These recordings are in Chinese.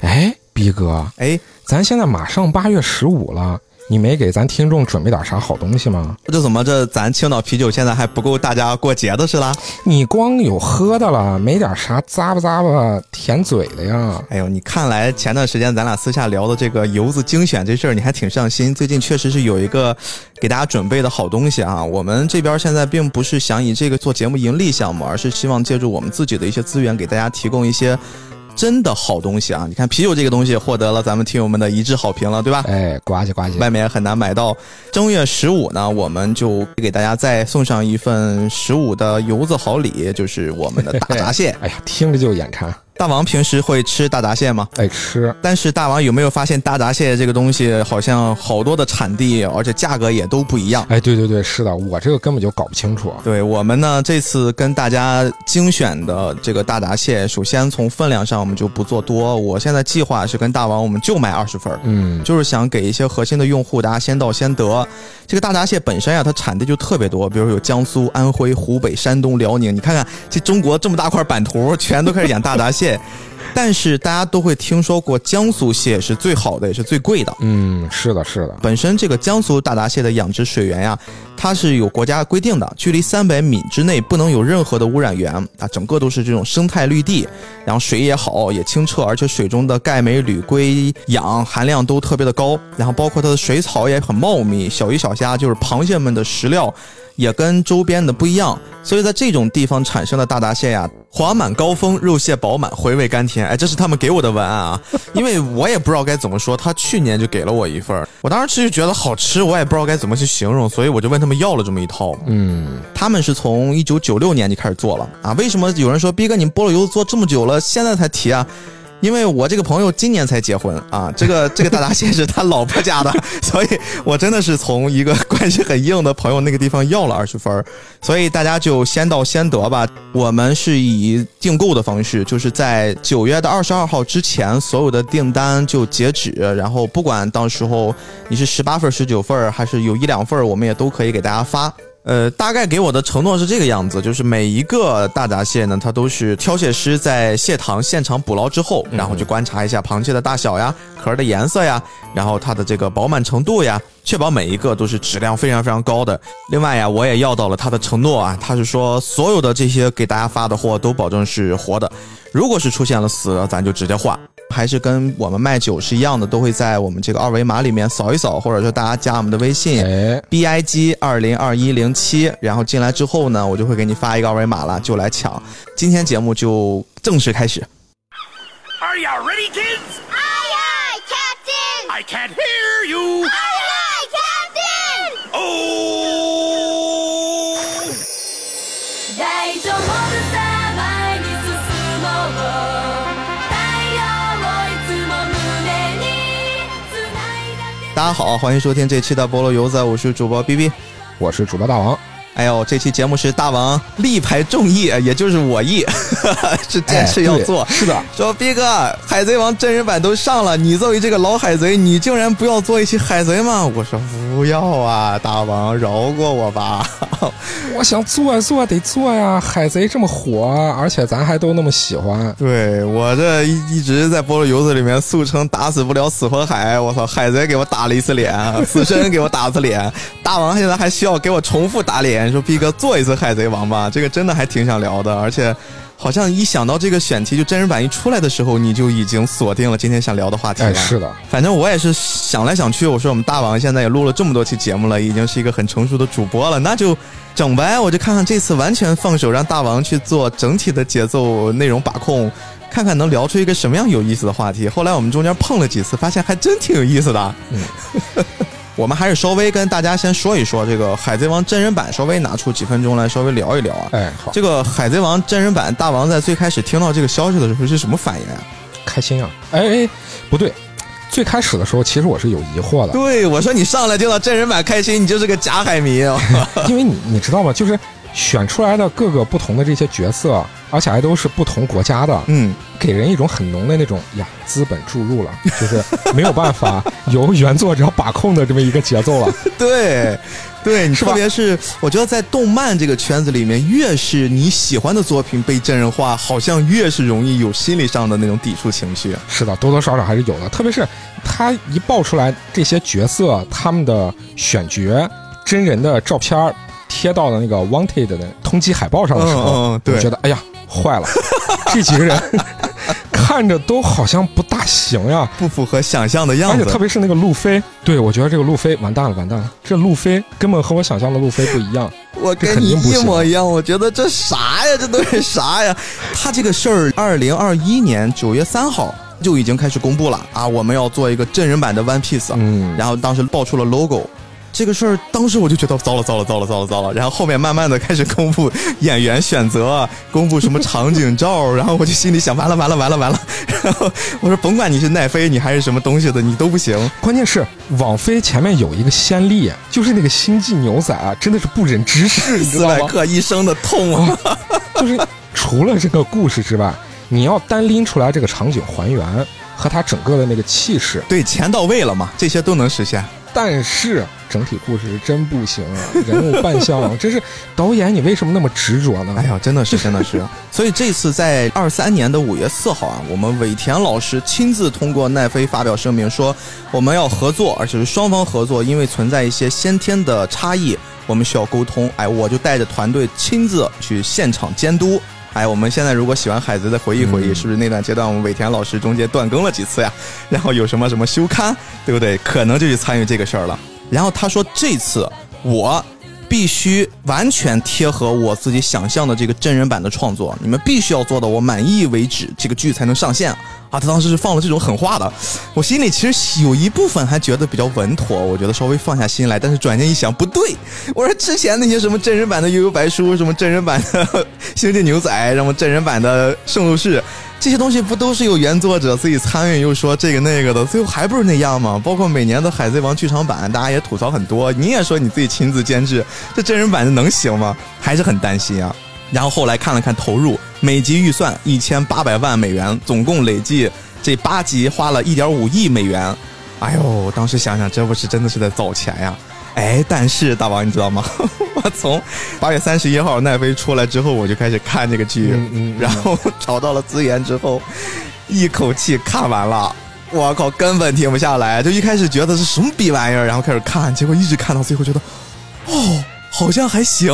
哎，逼哥，哎，咱现在马上八月十五了，你没给咱听众准备点啥好东西吗？这怎么这咱青岛啤酒现在还不够大家过节的是啦？你光有喝的了，没点啥咂吧咂吧甜嘴的呀？哎呦，你看来前段时间咱俩私下聊的这个游子精选这事儿，你还挺上心。最近确实是有一个给大家准备的好东西啊。我们这边现在并不是想以这个做节目盈利项目，而是希望借助我们自己的一些资源，给大家提供一些。真的好东西啊！你看啤酒这个东西获得了咱们听友们的一致好评了，对吧？哎，呱唧呱唧，外面也很难买到。正月十五呢，我们就给大家再送上一份十五的油子好礼，就是我们的大闸蟹。哎呀，听着就眼馋。大王平时会吃大闸蟹吗？爱吃，但是大王有没有发现大闸蟹这个东西好像好多的产地，而且价格也都不一样？哎，对对对，是的，我这个根本就搞不清楚。对我们呢，这次跟大家精选的这个大闸蟹，首先从分量上我们就不做多。我现在计划是跟大王我们就买二十份，嗯，就是想给一些核心的用户，大家先到先得。这个大闸蟹本身呀，它产地就特别多，比如有江苏、安徽、湖北、山东、辽宁。你看看这中国这么大块版图，全都开始养大闸蟹。但是大家都会听说过江苏蟹是最好的，也是最贵的。嗯，是的，是的。本身这个江苏大闸蟹的养殖水源呀，它是有国家规定的，距离三百米之内不能有任何的污染源啊，整个都是这种生态绿地，然后水也好，也清澈，而且水中的钙、镁、铝、硅、氧含量都特别的高，然后包括它的水草也很茂密，小鱼小虾就是螃蟹们的食料。也跟周边的不一样，所以在这种地方产生的大闸蟹呀，滑满高峰，肉蟹饱满，回味甘甜。哎，这是他们给我的文案啊，因为我也不知道该怎么说。他去年就给了我一份，我当时吃就觉得好吃，我也不知道该怎么去形容，所以我就问他们要了这么一套。嗯，他们是从一九九六年就开始做了啊。为什么有人说逼哥你菠萝油做这么久了，现在才提啊？因为我这个朋友今年才结婚啊，这个 这个大闸蟹是他老婆家的，所以我真的是从一个关系很硬的朋友那个地方要了二十分，所以大家就先到先得吧。我们是以订购的方式，就是在九月的二十二号之前，所有的订单就截止，然后不管到时候你是十八份、十九份，还是有一两份，我们也都可以给大家发。呃，大概给我的承诺是这个样子，就是每一个大闸蟹呢，它都是挑蟹师在蟹塘现场捕捞之后，然后去观察一下螃蟹的大小呀、壳的颜色呀，然后它的这个饱满程度呀，确保每一个都是质量非常非常高的。另外呀，我也要到了他的承诺啊，他是说所有的这些给大家发的货都保证是活的，如果是出现了死的，咱就直接换。还是跟我们卖酒是一样的，都会在我们这个二维码里面扫一扫，或者说大家加我们的微信，b i g 二零二一零七，然后进来之后呢，我就会给你发一个二维码了，就来抢。今天节目就正式开始。Are you ready, kids? Aye, aye, Captain! I can't hear 家好，欢迎收听这期的菠萝油子，我是主播 B B。我是主播大王。哎呦，这期节目是大王力排众议，也就是我议，是坚持要做。哎是的，说逼哥，海贼王真人版都上了，你作为这个老海贼，你竟然不要做一期海贼吗？我说不要啊，大王饶过我吧。我想做呀做得做呀，海贼这么火，而且咱还都那么喜欢。对我这一一直在菠萝油子里面速称打死不了死火海，我操，海贼给我打了一次脸，死神给我打一次脸，大王现在还需要给我重复打脸，说逼哥做一次海贼王吧，这个真的还挺想聊的，而且。好像一想到这个选题，就真人版一出来的时候，你就已经锁定了今天想聊的话题了。哎，是的，反正我也是想来想去，我说我们大王现在也录了这么多期节目了，已经是一个很成熟的主播了，那就整呗，我就看看这次完全放手让大王去做整体的节奏、内容把控，看看能聊出一个什么样有意思的话题。后来我们中间碰了几次，发现还真挺有意思的。嗯，我们还是稍微跟大家先说一说这个《海贼王》真人版，稍微拿出几分钟来稍微聊一聊啊。哎，好，这个《海贼王》真人版，大王在最开始听到这个消息的时候是什么反应啊？开心啊！哎哎，不对，最开始的时候其实我是有疑惑的，对，我说你上来听到真人版开心，你就是个假海迷啊！因为你你知道吗？就是选出来的各个不同的这些角色，而且还都是不同国家的，嗯，给人一种很浓的那种呀资本注入了，就是没有办法由原作者把控的这么一个节奏了。对，对，你特别是我觉得在动漫这个圈子里面，越是你喜欢的作品被真人化，好像越是容易有心理上的那种抵触情绪。是的，多多少少还是有的，特别是他一爆出来这些角色他们的选角、真人的照片儿贴到了那个 Wanted 的通缉海报上的时候，嗯嗯嗯对我觉得哎呀坏了，这几个人 看着都好像不大行呀。不符合想象的样而且子，特别是那个路飞，对我觉得这个路飞完蛋了，完蛋了，这路飞根本和我想象的路飞不一样。我跟你一模一样，我觉得这啥呀？这都是啥呀？他这个事儿，二零二一年九月三号就已经开始公布了啊，我们要做一个真人版的 One Piece，嗯然后当时爆出了 logo。这个事儿，当时我就觉得糟了，糟了，糟了，糟了，糟了。然后后面慢慢的开始公布演员选择，公布什么场景照，然后我就心里想，完了，完了，完了，完了。然后我说，甭管你是奈飞，你还是什么东西的，你都不行。关键是网飞前面有一个先例，就是那个星际牛仔啊，真的是不忍直视，你知斯派道吗？克一生的痛啊！就是除了这个故事之外，你要单拎出来这个场景还原和他整个的那个气势，对，钱到位了嘛，这些都能实现。但是整体故事真不行啊，人物扮相真是导演，你为什么那么执着呢？哎呀，真的是，真的是。所以这次在二三年的五月四号啊，我们尾田老师亲自通过奈飞发表声明说，我们要合作，而且是双方合作，因为存在一些先天的差异，我们需要沟通。哎，我就带着团队亲自去现场监督。哎，我们现在如果喜欢海贼的，回忆回忆，嗯是不是那段阶段我们尾田老师中间断更了几次呀？然后有什么什么休刊，对不对？可能就去参与这个事儿了。然后他说这次我必须完全贴合我自己想象的这个真人版的创作，你们必须要做到我满意为止，这个剧才能上线。啊！他当时是放了这种狠话的，我心里其实有一部分还觉得比较稳妥，我觉得稍微放下心来，但是转念一想，不对，我说之前那些什么真人版的悠悠白书，什么真人版的 星际牛仔，什么真人版的圣斗士。这些东西不都是有原作者自己参与，又说这个那个的，最后还不是那样吗？包括每年的《海贼王》剧场版，大家也吐槽很多，你也说你自己亲自监制，这真人版的能行吗？还是很担心啊。然后后来看了看投入，每集预算一千八百万美元，总共累计这八集花了一点五亿美元。哎呦，当时想想，这不是真的是在造钱呀？哎，但是大王你知道吗？我 从八月三十一号奈飞出来之后，我就开始看这个剧，嗯嗯嗯然后找到了资源之后，一口气看完了。我靠，根本停不下来。就一开始觉得是什么逼玩意儿，然后开始看，结果一直看到最后，觉得哦，好像还行，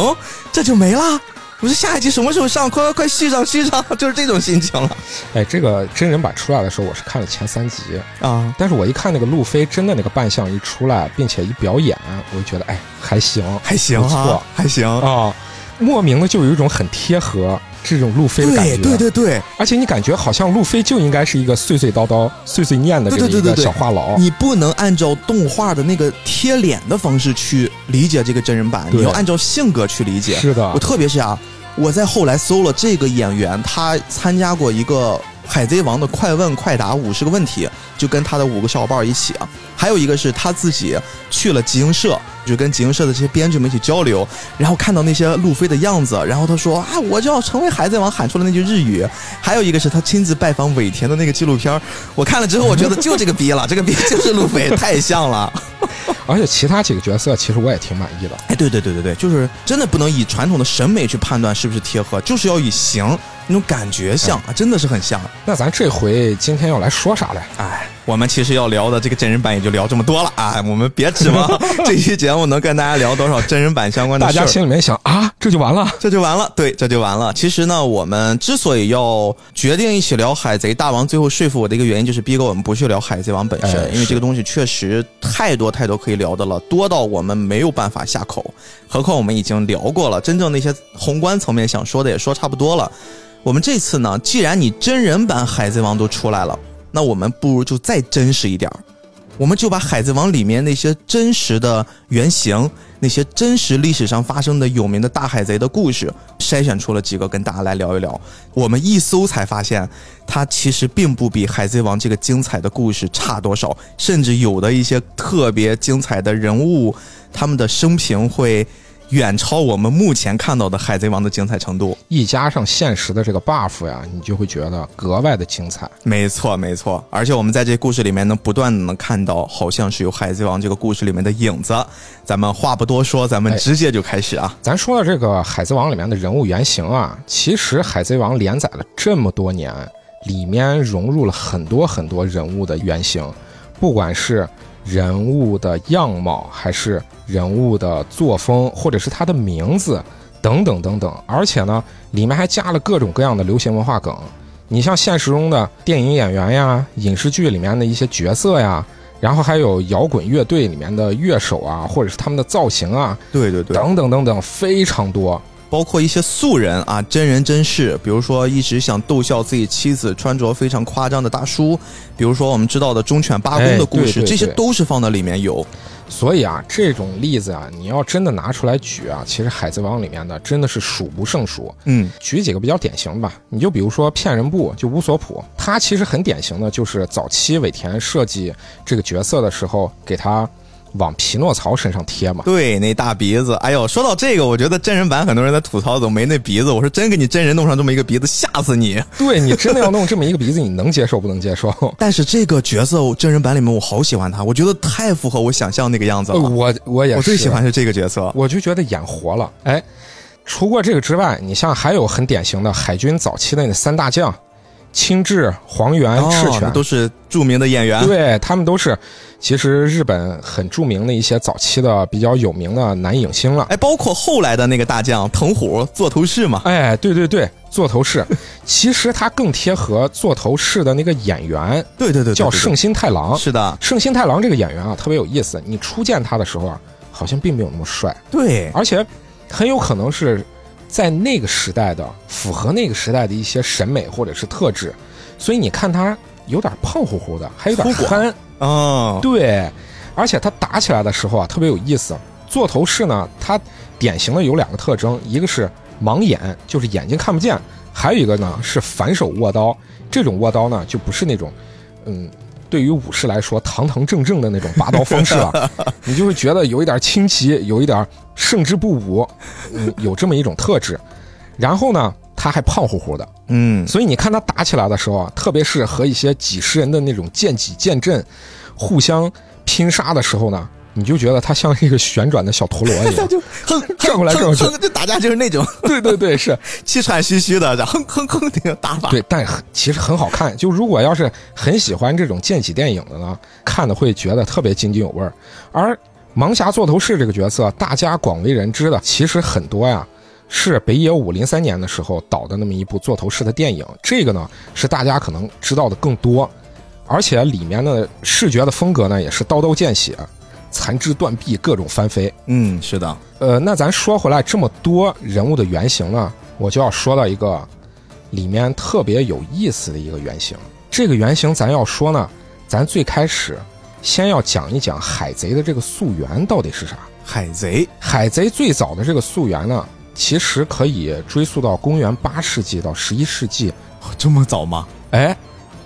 这就没了。我说下一集什么时候上？快快快续上续上，就是这种心情了哎，这个真人版出来的时候，我是看了前三集，啊！但是我一看那个路飞真的那个扮相一出来，并且一表演，我就觉得哎还行，还行不错啊，还行。啊，莫名的就有一种很贴合这种路飞的感觉，对对对对，而且你感觉好像路飞就应该是一个碎碎叨叨、碎碎念的这么一个对对对对对。小话痨，你不能按照动画的那个贴脸的方式去理解这个真人版，你要按照性格去理解。是的。我特别是啊，我在后来搜了这个演员，他参加过一个《海贼王》的快问快答五十个问题，就跟他的五个小伙伴一起啊。还有一个是他自己去了集英社，就跟集英社的这些编剧们一起交流，然后看到那些路飞的样子，然后他说啊，我就要成为海贼王，喊出了那句日语。还有一个是他亲自拜访尾田的那个纪录片儿，我看了之后，我觉得就这个逼了，这个逼就是路飞，太像了。而且其他几个角色其实我也挺满意的。哎，对对对对对，就是真的不能以传统的审美去判断是不是贴合，就是要以形那种感觉像啊，真的是很像。那咱这回今天要来说啥嘞？哎，我们其实要聊的这个真人版也就聊这么多了啊，我们别指望 这期节目能跟大家聊多少真人版相关的事。大家心里面想啊，这就完了。这就完了，对，这就完了。其实呢，我们之所以要决定一起聊《海贼大王》，最后说服我的一个原因，就是逼哥我们不去聊《海贼王》本身，哎因为这个东西确实太多太多可以聊的了，多到我们没有办法下口。何况我们已经聊过了，真正那些宏观层面想说的也说差不多了。我们这次呢，既然你真人版《海贼王》都出来了，那我们不如就再真实一点。我们就把《海贼王》里面那些真实的原型，那些真实历史上发生的有名的大海贼的故事，筛选出了几个跟大家来聊一聊。我们一搜才发现，它其实并不比《海贼王》这个精彩的故事差多少，甚至有的一些特别精彩的人物，他们的生平会远超我们目前看到的《海贼王》的精彩程度。一加上现实的这个 buff 呀，你就会觉得格外的精彩。没错，没错，而且我们在这故事里面能不断的能看到，好像是有《海贼王》这个故事里面的影子。咱们话不多说，咱们哎直接就开始啊！咱说到这个《海贼王》里面的人物原型啊，其实《海贼王》连载了这么多年，里面融入了很多很多人物的原型，不管是人物的样貌，还是人物的作风，或者是他的名字，等等等等。而且呢，里面还加了各种各样的流行文化梗。你像现实中的电影演员呀，影视剧里面的一些角色呀，然后还有摇滚乐队里面的乐手啊，或者是他们的造型啊，对对对，等等等等，非常多。包括一些素人啊，真人真事，比如说一直想逗笑自己妻子穿着非常夸张的大叔，比如说我们知道的忠犬八公的故事，哎对对这些都是放到里面有。所以啊，这种例子啊，你要真的拿出来举啊，其实《海贼王》里面的真的是数不胜数。嗯，举几个比较典型吧，你就比如说骗人部，就乌索普，他其实很典型的就是早期尾田设计这个角色的时候，给他往匹诺曹身上贴嘛。对，那大鼻子，哎呦，说到这个，我觉得真人版很多人在吐槽怎么没那鼻子，我说真给你真人弄上这么一个鼻子，吓死你！对你真的要弄这么一个鼻子，你能接受不能接受？但是这个角色真人版里面我好喜欢他，我觉得太符合我想象那个样子了。呃我我也是，我最喜欢是这个角色。我就觉得演活了。哎，除过这个之外，你像还有很典型的海军早期的那三大将，青雉、黄猿、赤哦，犬那，都是著名的演员。对他们都是其实日本很著名的一些早期的比较有名的男影星了。哎，包括后来的那个大将藤虎座头市嘛。哎，对对对，座头市，其实他更贴合座头市的那个演员，对对对叫圣心太郎。是的，圣心太郎这个演员啊，特别有意思。你初见他的时候啊，好像并没有那么帅，对，而且很有可能是在那个时代的符合那个时代的一些审美或者是特质，所以你看他有点胖乎乎的，还有点憨。哦，对，而且他打起来的时候啊，特别有意思。座头市呢，它典型的有两个特征，一个是盲眼，就是眼睛看不见；还有一个呢是反手握刀。这种握刀呢，就不是那种，嗯，对于武士来说堂堂正正的那种拔刀方式了，你就会觉得有一点轻奇，有一点胜之不武，嗯，有这么一种特质。然后呢，他还胖乎乎的，嗯，所以你看他打起来的时候啊，特别是和一些几十人的那种剑戟剑阵互相拼杀的时候呢，你就觉得他像一个旋转的小陀螺一样。就哼 转过来转过去就打架就是那种 对对对，是气喘吁吁的，然后哼哼哼那个打法。对，但其实很好看。就如果要是很喜欢这种剑戟电影的呢，看的会觉得特别津津有味儿。而盲侠座头市这个角色，大家广为人知的，其实很多呀。是北野武零三年的时候导的那么一部座头市的电影，这个呢是大家可能知道的更多，而且里面的视觉的风格呢也是刀刀见血，残肢断臂，各种翻飞。嗯，是的，呃，那咱说回来，这么多人物的原型呢，我就要说到一个里面特别有意思的一个原型。这个原型咱要说呢，咱最开始先要讲一讲海贼的这个溯源到底是啥。海贼海贼最早的这个溯源呢，其实可以追溯到公元八世纪到十一世纪。哦 这么早吗？哎，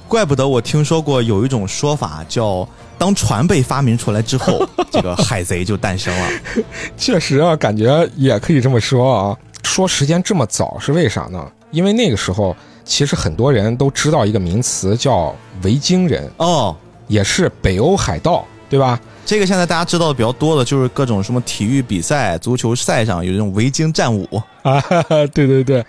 怪不得我听说过有一种说法叫，当船被发明出来之后，这个海贼就诞生了。确实啊，感觉也可以这么说啊。说时间这么早是为啥呢？因为那个时候其实很多人都知道一个名词叫维京人，哦，也是北欧海盗，对吧？这个现在大家知道的比较多的就是各种什么体育比赛、足球赛上有这种维京战舞。啊，对对对。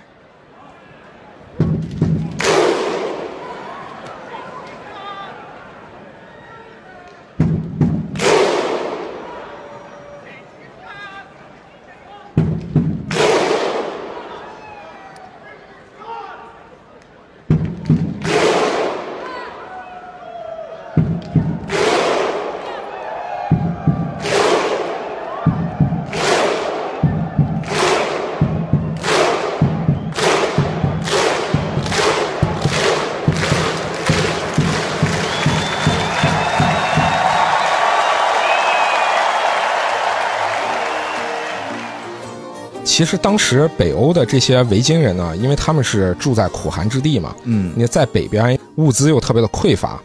其实当时北欧的这些维京人呢，因为他们是住在苦寒之地嘛，嗯，你在北边物资又特别的匮乏，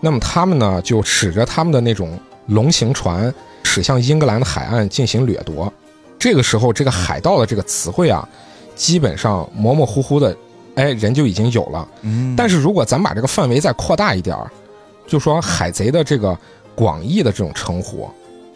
那么他们呢就使着他们的那种龙形船驶向英格兰的海岸进行掠夺。这个时候，这个海盗的这个词汇啊，基本上模模糊糊的，哎，人就已经有了。嗯但是如果咱把这个范围再扩大一点儿，就说海贼的这个广义的这种称呼，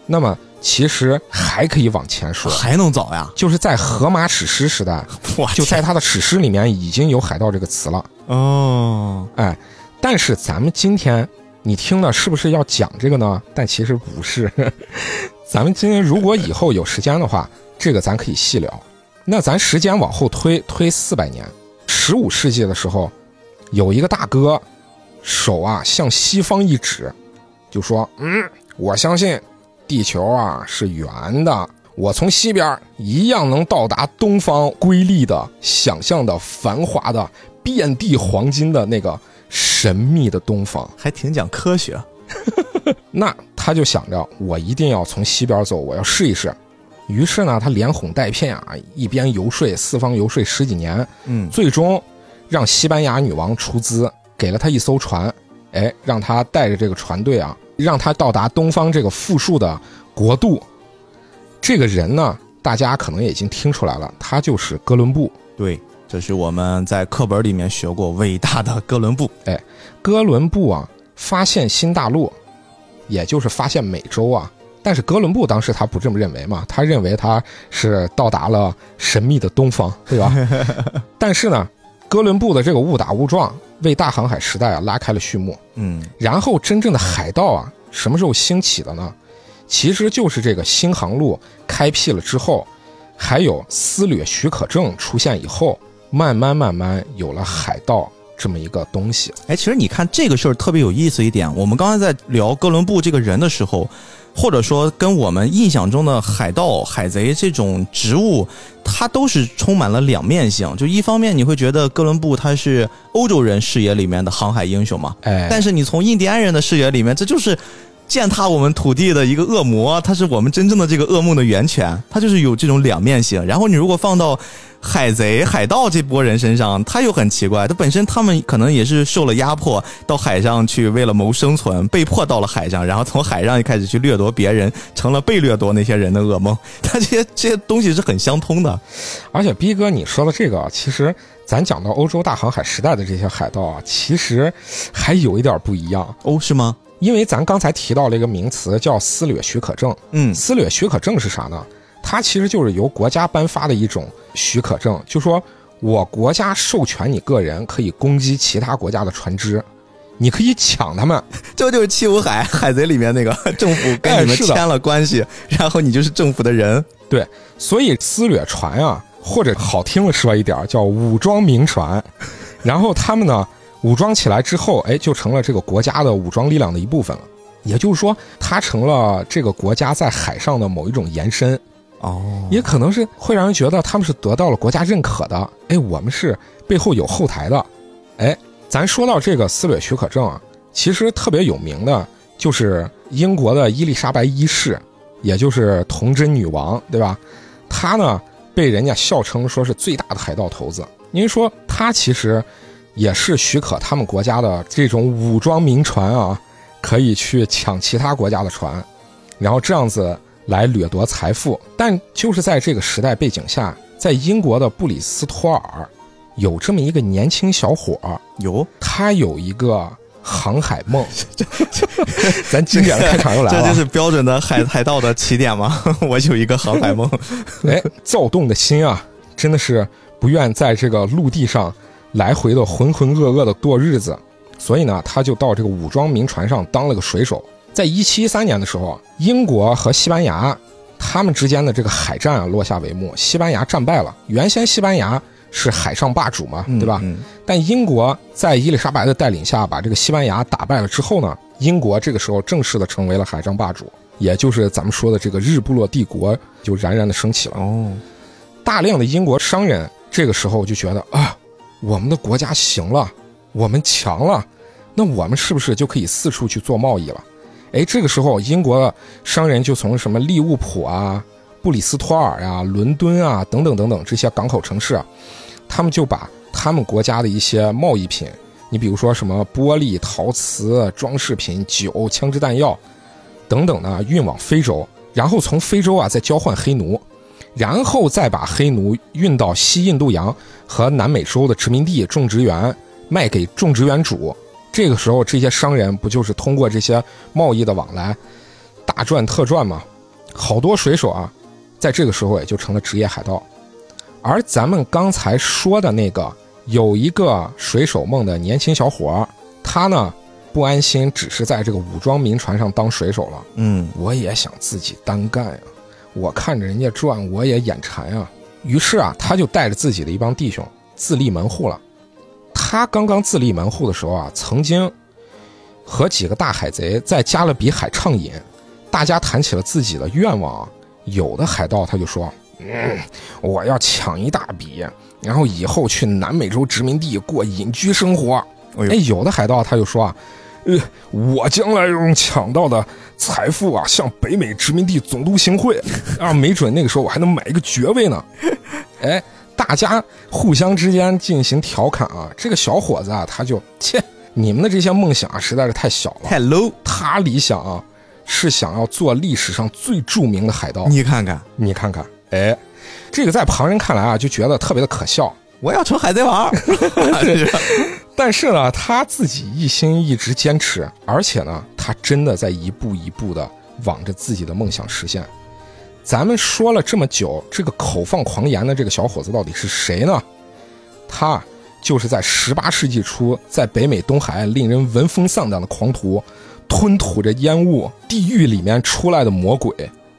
那么其实还可以往前说，还能早呀？就是在荷马史诗时代，哇就在他的史诗里面已经有海盗这个词了。哦，哎，但是咱们今天你听的是不是要讲这个呢？但其实不是。咱们今天如果以后有时间的话，这个咱可以细聊。那咱时间往后推推四百年，十五世纪的时候，有一个大哥，手啊向西方一指，就说：“嗯，我相信地球啊是圆的，我从西边一样能到达东方瑰丽的、想象的、繁华的、遍地黄金的那个神秘的东方。”还挺讲科学。那他就想着，我一定要从西边走，我要试一试。于是呢，他连哄带骗啊，一边游说四方游说十几年，嗯，最终让西班牙女王出资给了他一艘船，哎，让他带着这个船队啊，让他到达东方这个富庶的国度。这个人呢，大家可能也已经听出来了，他就是哥伦布。对，这是我们在课本里面学过伟大的哥伦布。哎哥伦布啊，发现新大陆，也就是发现美洲啊。但是哥伦布当时他不这么认为嘛，他认为他是到达了神秘的东方，对吧？但是呢，哥伦布的这个误打误撞，为大航海时代啊拉开了序幕。嗯，然后真正的海盗啊，什么时候兴起的呢？其实就是这个新航路开辟了之后，还有私掠许可证出现以后，慢慢慢慢有了海盗这么一个东西。哎，其实你看这个事儿特别有意思一点，我们刚才在聊哥伦布这个人的时候，或者说跟我们印象中的海盗、海贼这种植物，它都是充满了两面性。就一方面你会觉得哥伦布他是欧洲人视野里面的航海英雄嘛，哎，但是你从印第安人的视野里面，这就是践踏我们土地的一个恶魔，他是我们真正的这个噩梦的源泉，他就是有这种两面性。然后你如果放到海贼、海盗这波人身上，他又很奇怪，他本身他们可能也是受了压迫，到海上去为了谋生存，被迫到了海上，然后从海上一开始去掠夺别人，成了被掠夺那些人的噩梦。他这些这些东西是很相通的。而且逼哥你说的这个啊，其实咱讲到欧洲大航海时代的这些海盗啊，其实还有一点不一样，哦，是吗？因为咱刚才提到了一个名词叫私掠许可证。嗯私掠许可证是啥呢？它其实就是由国家颁发的一种许可证，就说我国家授权你个人可以攻击其他国家的船只，你可以抢他们。这就是七武海海贼里面那个 政府跟你们签了关系，然后你就是政府的人。对，所以私掠船啊，或者好听了说一点叫武装民船，然后他们呢武装起来之后，哎，就成了这个国家的武装力量的一部分了。也就是说，它成了这个国家在海上的某一种延伸，哦也可能是会让人觉得他们是得到了国家认可的。哎，我们是背后有后台的。哎，咱说到这个私掠许可证啊，其实特别有名的就是英国的伊丽莎白一世，也就是童贞女王，对吧？她呢被人家笑称说是最大的海盗头子，因为说她其实也是许可他们国家的这种武装民船啊，可以去抢其他国家的船，然后这样子来掠夺财富。但就是在这个时代背景下，在英国的布里斯托尔有这么一个年轻小伙儿，有，他有一个航海梦。咱经典的开场又来了，这就是标准的海海盗的起点吗？我有一个航海梦。哎，躁动的心啊，真的是不愿在这个陆地上来回的浑浑噩噩的过日子，所以呢，他就到这个武装民船上当了个水手。在一七一三年的时候，英国和西班牙他们之间的这个海战啊落下帷幕，西班牙战败了。原先西班牙是海上霸主嘛，对吧？嗯但英国在伊丽莎白的带领下，把这个西班牙打败了之后呢，英国这个时候正式的成为了海上霸主，也就是咱们说的这个日不落帝国就冉冉的升起了。哦，大量的英国商人这个时候就觉得啊，我们的国家行了，我们强了，那我们是不是就可以四处去做贸易了？哎，这个时候英国的商人就从什么利物浦啊、布里斯托尔啊、伦敦啊等等等等这些港口城市啊，他们就把他们国家的一些贸易品，你比如说什么玻璃、陶瓷、装饰品、酒、枪支弹药等等呢，运往非洲，然后从非洲啊再交换黑奴。然后再把黑奴运到西印度洋和南美洲的殖民地种植园，卖给种植园主。这个时候，这些商人不就是通过这些贸易的往来，大赚特赚吗？好多水手啊，在这个时候也就成了职业海盗。而咱们刚才说的那个有一个水手梦的年轻小伙，他呢不安心，只是在这个武装民船上当水手了。嗯，我也想自己单干呀，我看着人家赚，我也眼馋啊。于是啊，他就带着自己的一帮弟兄自立门户了。他刚刚自立门户的时候啊，曾经和几个大海贼在加勒比海畅饮，大家谈起了自己的愿望啊。有的海盗他就说：“嗯，我要抢一大笔，然后以后去南美洲殖民地过隐居生活。”哎，有的海盗他就说啊，呃，我将来用抢到的财富啊，向北美殖民地总督行贿，啊，没准那个时候我还能买一个爵位呢。哎，大家互相之间进行调侃啊，这个小伙子啊，他就切，你们的这些梦想啊，实在是太小了。太 low，他理想啊，是想要做历史上最著名的海盗。你看看，你看看，哎，这个在旁人看来啊，就觉得特别的可笑。我要成海贼王。但是呢，他自己一心一直坚持，而且呢，他真的在一步一步的往着自己的梦想实现。咱们说了这么久，这个口放狂言的这个小伙子到底是谁呢？他就是在十八世纪初在北美东海岸令人闻风丧胆的狂徒，吞吐着烟雾，地狱里面出来的魔鬼，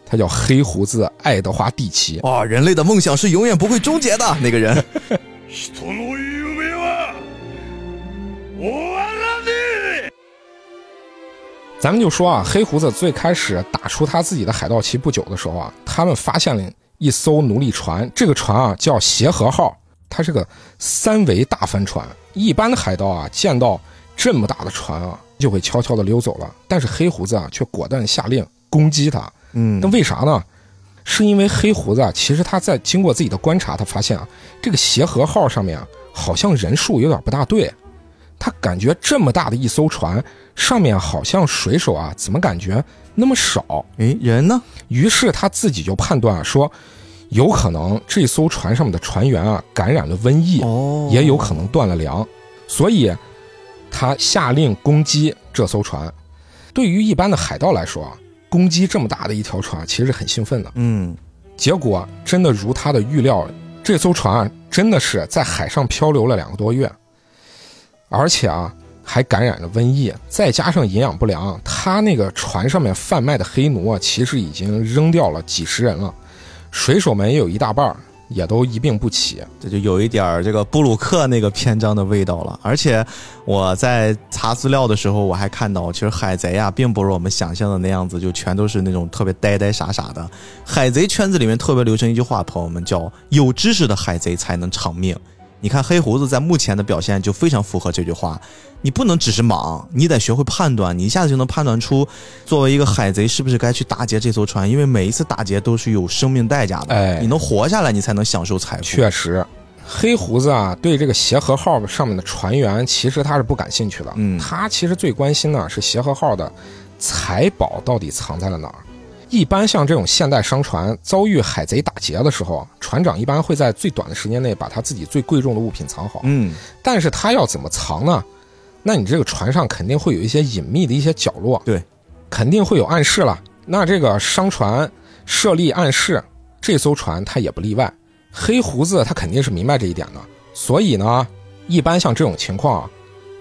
他叫黑胡子爱德华蒂奇。哇，人类的梦想是永远不会终结的。那个人，咱们就说啊，黑胡子最开始打出他自己的海盗旗不久的时候啊，他们发现了一艘奴隶船，这个船啊叫协和号，它是个三桅大帆船。一般的海盗啊，见到这么大的船啊，就会悄悄的溜走了。但是黑胡子啊，却果断下令攻击它。嗯那为啥呢？是因为黑胡子啊，其实他在经过自己的观察，他发现啊，这个协和号上面啊，好像人数有点不大对。他感觉这么大的一艘船，上面好像水手啊，怎么感觉那么少？哎，人呢？于是他自己就判断啊，说有可能这艘船上面的船员啊感染了瘟疫，哦也有可能断了粮，所以他下令攻击这艘船。对于一般的海盗来说啊，攻击这么大的一条船，其实是很兴奋的。嗯，结果真的如他的预料，这艘船啊，真的是在海上漂流了两个多月，而且啊，还感染了瘟疫，再加上营养不良，他那个船上面贩卖的黑奴啊，其实已经扔掉了几十人了，水手们也有一大半儿也都一病不起。这就有一点儿这个布鲁克那个篇章的味道了。而且我在查资料的时候，我还看到，其实海贼啊，并不是我们想象的那样子，就全都是那种特别呆呆傻傻的。海贼圈子里面特别流行一句话，朋友们叫“有知识的海贼才能长命”。你看黑胡子在目前的表现就非常符合这句话。你不能只是莽，你得学会判断，你一下子就能判断出，作为一个海贼是不是该去打劫这艘船，因为每一次打劫都是有生命代价的。哎你能活下来，你才能享受财富。确实，黑胡子啊，对这个协和号上面的船员，其实他是不感兴趣的。嗯他其实最关心的是协和号的财宝到底藏在了哪儿。一般像这种现代商船遭遇海贼打劫的时候，船长一般会在最短的时间内把他自己最贵重的物品藏好。嗯，但是他要怎么藏呢？那你这个船上肯定会有一些隐秘的一些角落，对，肯定会有暗室了。那这个商船设立暗室，这艘船它也不例外。黑胡子他肯定是明白这一点的，所以呢，一般像这种情况啊，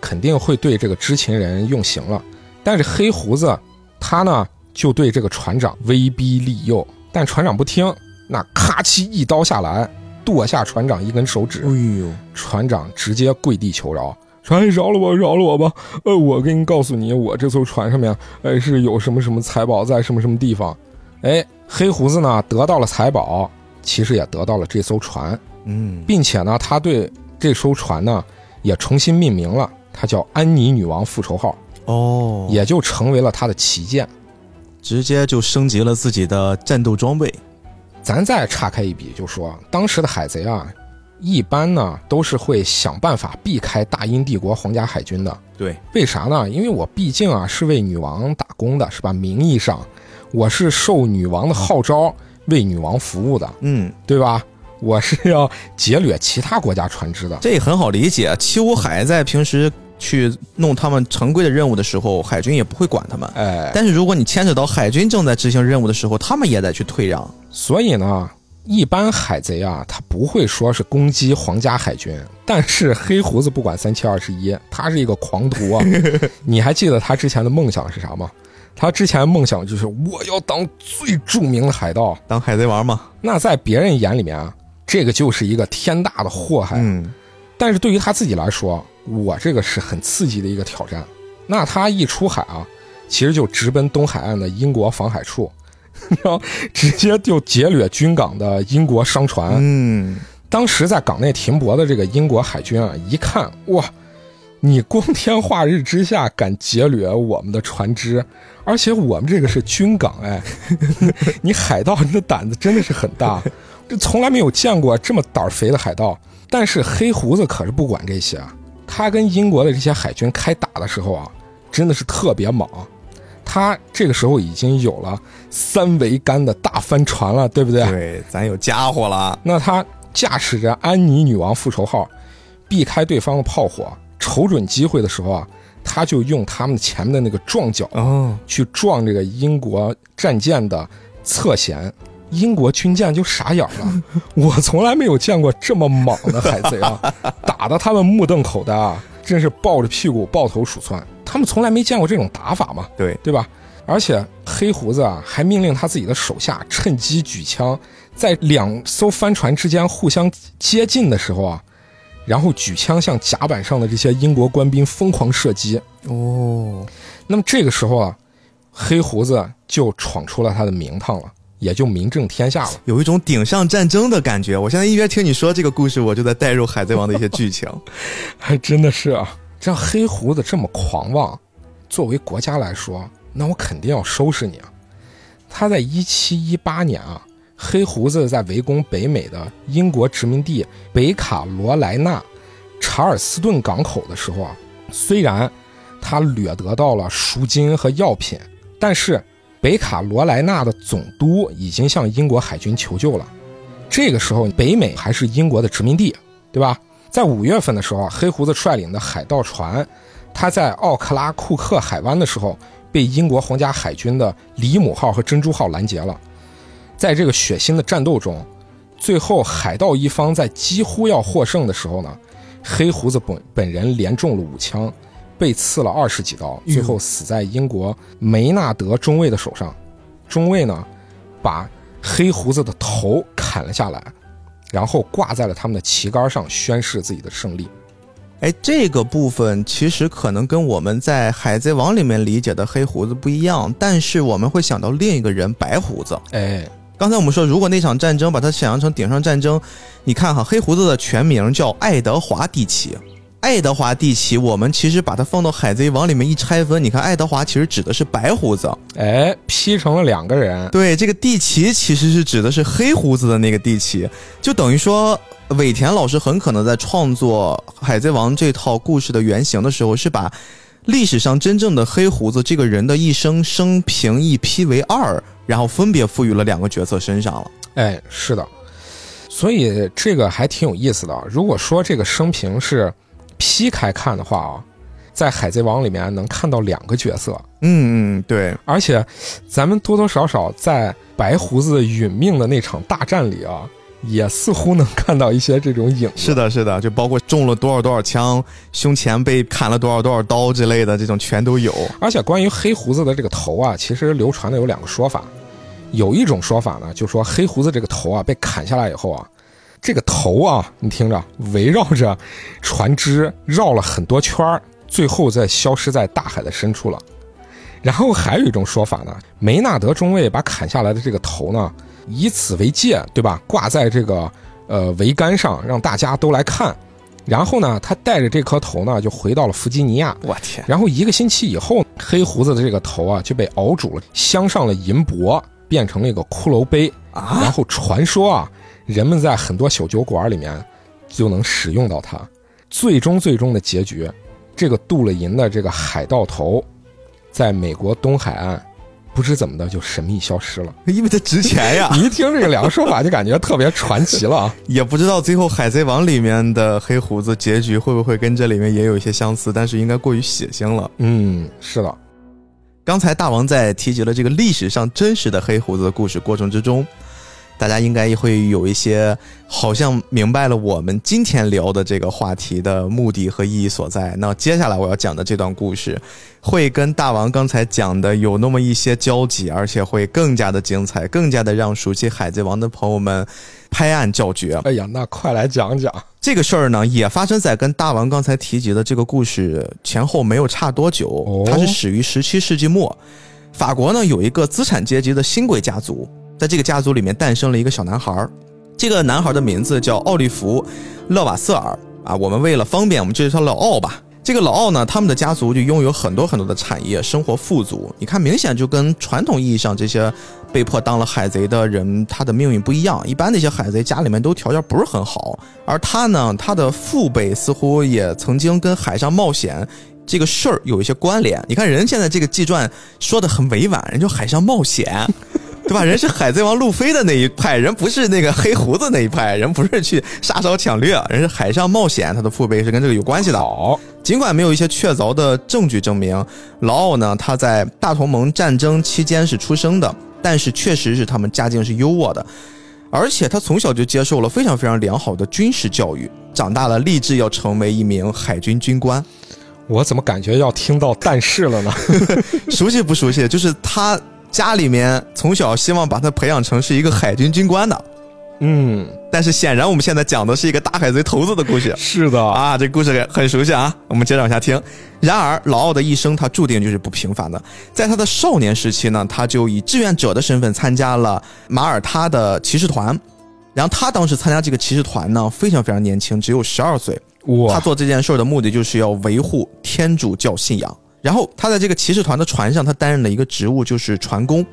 肯定会对这个知情人用刑了。但是黑胡子他呢，就对这个船长威逼利诱，但船长不听，那咔嚓一刀下来，剁下船长一根手指。哎呦，船长直接跪地求饶，说：“哎，饶了我，饶了我吧！呃，我给你告诉你，我这艘船上面，哎，是有什么什么财宝在什么什么地方。”哎，黑胡子呢得到了财宝，其实也得到了这艘船，嗯，并且呢，他对这艘船呢也重新命名了，它叫安妮女王复仇号，哦，也就成为了他的旗舰。直接就升级了自己的战斗装备。咱再岔开一笔，就说当时的海贼啊，一般呢都是会想办法避开大英帝国皇家海军的。对，为啥呢？因为我毕竟啊是为女王打工的，是吧？名义上我是受女王的号召为女王服务的，嗯，对吧？我是要劫掠其他国家船只的。这也很好理解。七武海在平时去弄他们常规的任务的时候，海军也不会管他们。哎，但是如果你牵扯到海军正在执行任务的时候，他们也得去退让。所以呢，一般海贼啊，他不会说是攻击皇家海军，但是黑胡子不管三七二十一，他是一个狂徒啊！你还记得他之前的梦想是啥吗？他之前的梦想就是我要当最著名的海盗。当海贼王嘛，那在别人眼里面啊，这个就是一个天大的祸害。嗯，但是对于他自己来说，我这个是很刺激的一个挑战。那他一出海啊，其实就直奔东海岸的英国防海处，然后直接就劫掠军港的英国商船。嗯，当时在港内停泊的这个英国海军啊，一看哇，你光天化日之下敢劫掠我们的船只，而且我们这个是军港，哎，你海盗你的胆子真的是很大，这从来没有见过这么胆儿肥的海盗。但是黑胡子可是不管这些啊，他跟英国的这些海军开打的时候啊，真的是特别猛。他这个时候已经有了三桅杆的大帆船了，对不对？对，咱有家伙了。那他驾驶着安妮女王复仇号，避开对方的炮火，瞅准机会的时候啊，他就用他们前面的那个撞角哦，去撞这个英国战舰的侧舷。英国军舰就傻眼了，我从来没有见过这么莽的海贼啊，打得他们目瞪口呆啊，真是抱着屁股抱头鼠窜。他们从来没见过这种打法嘛，对，对吧？而且黑胡子啊，还命令他自己的手下趁机举枪，在两艘帆船之间互相接近的时候啊，然后举枪向甲板上的这些英国官兵疯狂射击。哦，那么这个时候啊，黑胡子就闯出了他的名堂了，也就名震天下了。有一种顶上战争的感觉。我现在一边听你说这个故事，我就在带入《海贼王》的一些剧情。还真的是啊，这黑胡子这么狂妄，作为国家来说，那我肯定要收拾你啊！他在一七一八年啊，黑胡子在围攻北美的英国殖民地北卡罗来纳查尔斯顿港口的时候啊，虽然他掠得到了赎金和药品，但是北卡罗来纳的总督已经向英国海军求救了。这个时候，北美还是英国的殖民地，对吧？在五月份的时候，黑胡子率领的海盗船，他在奥克拉库克海湾的时候，被英国皇家海军的里姆号和珍珠号拦截了。在这个血腥的战斗中，最后海盗一方在几乎要获胜的时候呢，黑胡子本本人连中了五枪，被刺了二十几刀，最后死在英国梅纳德中尉的手上。中尉呢，把黑胡子的头砍了下来，然后挂在了他们的旗杆上，宣示自己的胜利。哎，这个部分其实可能跟我们在《海贼王》里面理解的黑胡子不一样，但是我们会想到另一个人白胡子。哎，刚才我们说，如果那场战争把它想象成顶上战争，你看哈，黑胡子的全名叫爱德华蒂奇。爱德华蒂奇，我们其实把它放到《海贼王》里面一拆分，你看爱德华其实指的是白胡子，哎，劈成了两个人。对，这个蒂奇其实是指的是黑胡子的那个蒂奇，就等于说尾田老师很可能在创作《海贼王》这套故事的原型的时候，是把历史上真正的黑胡子这个人的一生生平一劈为二，然后分别赋予了两个角色身上了。哎，是的，所以这个还挺有意思的。如果说这个生平是劈开看的话啊，在《海贼王》里面能看到两个角色，嗯嗯，对，而且咱们多多少少在白胡子殒命的那场大战里啊，也似乎能看到一些这种影。是的，是的，就包括中了多少多少枪，胸前被砍了多少多少刀之类的，这种全都有。而且关于黑胡子的这个头啊，其实流传的有两个说法。有一种说法呢，就说黑胡子这个头啊被砍下来以后啊，这个头啊，你听着，围绕着船只绕了很多圈儿，最后再消失在大海的深处了。然后还有一种说法呢，梅纳德中尉把砍下来的这个头呢，以此为戒，对吧？挂在这个呃桅杆上，让大家都来看。然后呢，他带着这颗头呢，就回到了弗吉尼亚。我天，然后一个星期以后，黑胡子的这个头啊就被熬煮了，镶上了银箔，变成了一个骷髅杯。啊然后传说啊，人们在很多小酒馆里面就能使用到它。最终最终的结局，这个镀了银的这个海盗头，在美国东海岸不知怎么的就神秘消失了。因为它值钱呀。你 一听这个两个说法，就感觉特别传奇了啊！也不知道最后《海贼王》里面的黑胡子结局会不会跟这里面也有一些相似，但是应该过于血腥了。嗯，是的，刚才大王在提及了这个历史上真实的黑胡子的故事过程之中，大家应该也会有一些好像明白了我们今天聊的这个话题的目的和意义所在。那接下来我要讲的这段故事，会跟大王刚才讲的有那么一些交集，而且会更加的精彩，更加的让熟悉《海贼王》的朋友们拍案叫绝。哎呀，那快来讲讲。这个事儿呢，也发生在跟大王刚才提及的这个故事前后没有差多久，哦它是始于十七世纪末。法国呢有一个资产阶级的新贵家族，在这个家族里面诞生了一个小男孩儿，这个男孩的名字叫奥利弗·勒瓦瑟尔啊。我们为了方便，我们就叫他老奥吧。这个老奥呢，他们的家族就拥有很多很多的产业，生活富足。你看，明显就跟传统意义上这些被迫当了海贼的人，他的命运不一样。一般那些海贼家里面都条件不是很好，而他呢，他的父辈似乎也曾经跟海上冒险这个事儿有一些关联。你看人现在这个纪传说的很委婉，人就海上冒险。对吧？人是海贼王路飞的那一派，人不是那个黑胡子那一派，人不是去杀烧抢掠，人是海上冒险，他的父辈是跟这个有关系的。好，尽管没有一些确凿的证据证明老奥呢他在大同盟战争期间是出生的，但是确实是他们家境是优渥的，而且他从小就接受了非常非常良好的军事教育，长大了立志要成为一名海军军官。我怎么感觉要听到但是了呢？熟悉不熟悉？就是他家里面从小希望把他培养成是一个海军军官的，嗯，但是显然我们现在讲的是一个大海贼头子的故事。是的，啊，这故事很熟悉啊，我们接着往下听。然而，老奥的一生他注定就是不平凡的。在他的少年时期呢，他就以志愿者的身份参加了马耳他的骑士团。然后他当时参加这个骑士团呢，非常非常年轻，只有十二岁。他，做这件事儿的目的就是要维护天主教信仰。然后他在这个骑士团的船上，他担任了一个职务，就是船工。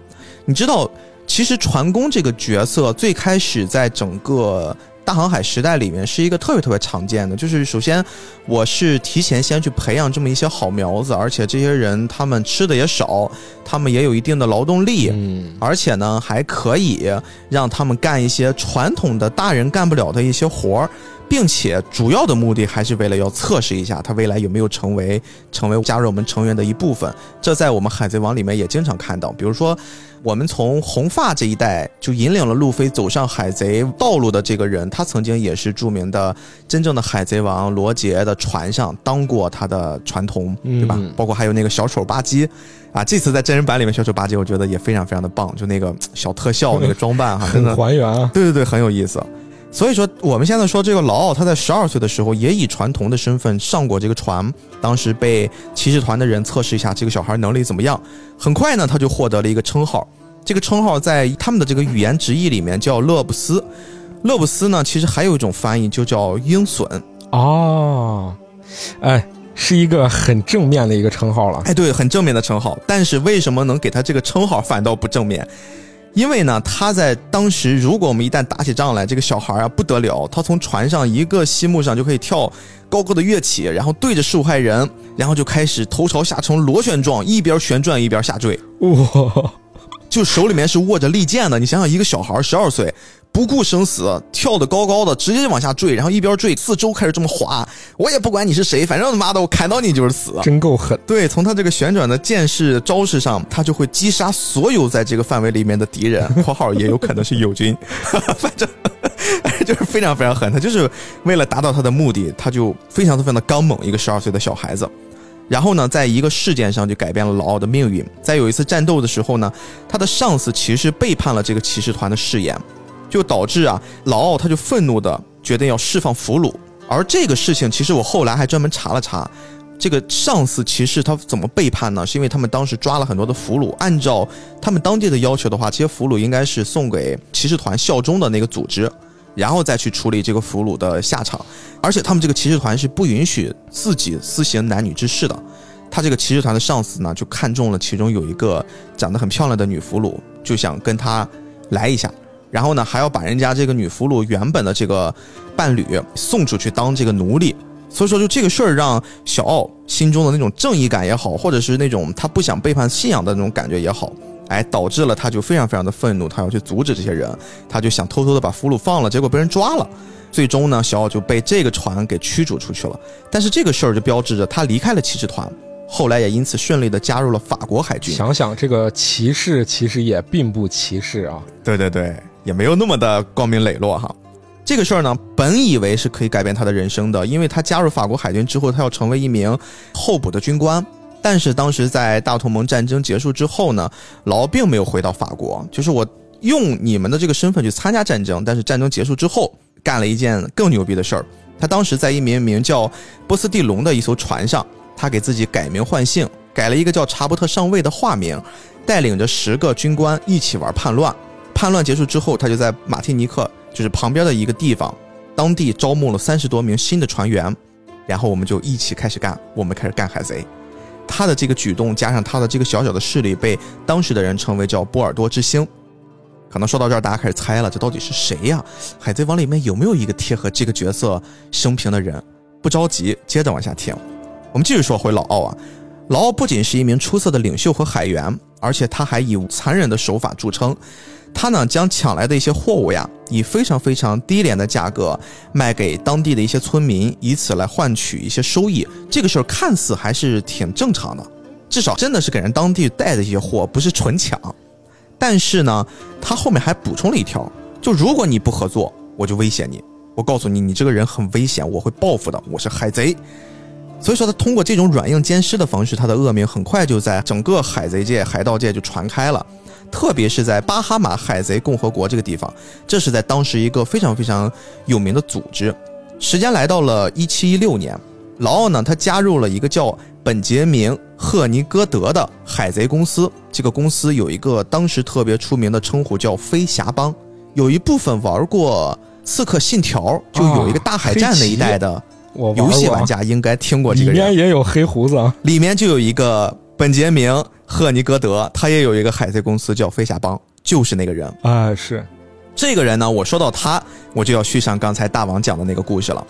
你知道，其实船工这个角色最开始在整个大航海时代里面是一个特别特别常见的。就是首先，我是提前先去培养这么一些好苗子，而且这些人他们吃的也少，他们也有一定的劳动力。嗯，而且呢，还可以让他们干一些传统的大人干不了的一些活儿，并且主要的目的还是为了要测试一下他未来有没有成为成为加入我们成员的一部分。这在我们海贼王里面也经常看到，比如说。我们从红发这一代就引领了路飞走上海贼道路的这个人，他曾经也是著名的真正的海贼王罗杰的船上当过他的船童，对吧？嗯包括还有那个小丑巴基，啊，这次在真人版里面小丑巴基，我觉得也非常非常的棒，就那个小特效 那个装扮哈，真的很还原啊。对对对，很有意思。所以说，我们现在说这个老奥，他在十二岁的时候也以传童的身份上过这个船，当时被骑士团的人测试一下这个小孩能力怎么样。很快呢，他就获得了一个称号，这个称号在他们的这个语言直译里面叫勒布斯。勒布斯呢，其实还有一种翻译就叫鹰隼。哦，哎，是一个很正面的一个称号了。哎，对，很正面的称号。但是为什么能给他这个称号反倒不正面？因为呢，他在当时，如果我们一旦打起仗来，这个小孩啊不得了，他从船上一个西木上就可以跳高高的跃起，然后对着受害人，然后就开始头朝下呈螺旋状，一边旋转一边下坠，哇，就手里面是握着利剑的。你想想，一个小孩十二岁，不顾生死，跳得高高的，直接就往下坠，然后一边坠，四周开始这么滑，我也不管你是谁，反正他妈的我砍到你就是死。真够狠。对，从他这个旋转的剑式招式上，他就会击杀所有在这个范围里面的敌人（ 括号也有可能是友军），反正 就是非常非常狠。他就是为了达到他的目的，他就非常非常的刚猛，一个十二岁的小孩子。然后呢，在一个事件上就改变了老奥的命运。在有一次战斗的时候呢，他的上司其实背叛了这个骑士团的誓言，就导致啊老奥他就愤怒的决定要释放俘虏。而这个事情，其实我后来还专门查了查，这个上司骑士他怎么背叛呢？是因为他们当时抓了很多的俘虏，按照他们当地的要求的话，这些俘虏应该是送给骑士团效忠的那个组织，然后再去处理这个俘虏的下场。而且他们这个骑士团是不允许自己私行男女之事的。他这个骑士团的上司呢，就看中了其中有一个长得很漂亮的女俘虏，就想跟他来一下。然后呢，还要把人家这个女俘虏原本的这个伴侣送出去当这个奴隶。所以说，就这个事儿让小奥心中的那种正义感也好，或者是那种他不想背叛信仰的那种感觉也好，哎，导致了他就非常非常的愤怒，他要去阻止这些人，他就想偷偷的把俘虏放了，结果被人抓了。最终呢，小奥就被这个船给驱逐出去了。但是这个事儿就标志着他离开了骑士团，后来也因此顺利的加入了法国海军。想想这个歧视其实也并不歧视啊，对对对，也没有那么的光明磊落哈。这个事儿呢，本以为是可以改变他的人生的，因为他加入法国海军之后，他要成为一名候补的军官。但是当时在大同盟战争结束之后呢，劳并没有回到法国，就是我用你们的这个身份去参加战争，但是战争结束之后，干了一件更牛逼的事儿。他当时在一名名叫波斯蒂隆的一艘船上，他给自己改名换姓，改了一个叫查伯特上尉的化名，带领着十个军官一起玩叛乱。叛乱结束之后，他就在马提尼克，就是旁边的一个地方，当地招募了三十多名新的船员，然后我们就一起开始干，我们开始干海贼。他的这个举动加上他的这个小小的势力，被当时的人称为叫波尔多之星。可能说到这儿，大家开始猜了，这到底是谁呀？海贼王里面有没有一个贴合这个角色生平的人？不着急，接着往下听。我们继续说回老奥啊，老奥不仅是一名出色的领袖和海员，而且他还以残忍的手法著称。他呢，将抢来的一些货物呀，以非常非常低廉的价格卖给当地的一些村民，以此来换取一些收益。这个事儿看似还是挺正常的，至少真的是给人当地带的一些货，不是纯抢。但是呢，他后面还补充了一条，就如果你不合作，我就威胁你，我告诉你，你这个人很危险，我会报复的，我是海贼。所以说，他通过这种软硬兼施的方式，他的恶名很快就在整个海贼界、海盗界就传开了。特别是在巴哈马海贼共和国这个地方，这是在当时一个非常非常有名的组织。时间来到了一七一六年，劳奥呢，他加入了一个叫本杰明·赫尼戈德的海贼公司。这个公司有一个当时特别出名的称呼，叫飞侠帮。有一部分玩过《刺客信条》，就有一个大海战那一代的我游戏玩家应该听过这个人。面也有黑胡子啊，里面就有一个本杰明·赫尼戈德，他也有一个海贼公司叫飞侠帮，就是那个人。啊是这个人呢，我说到他，我就要续上刚才大王讲的那个故事了。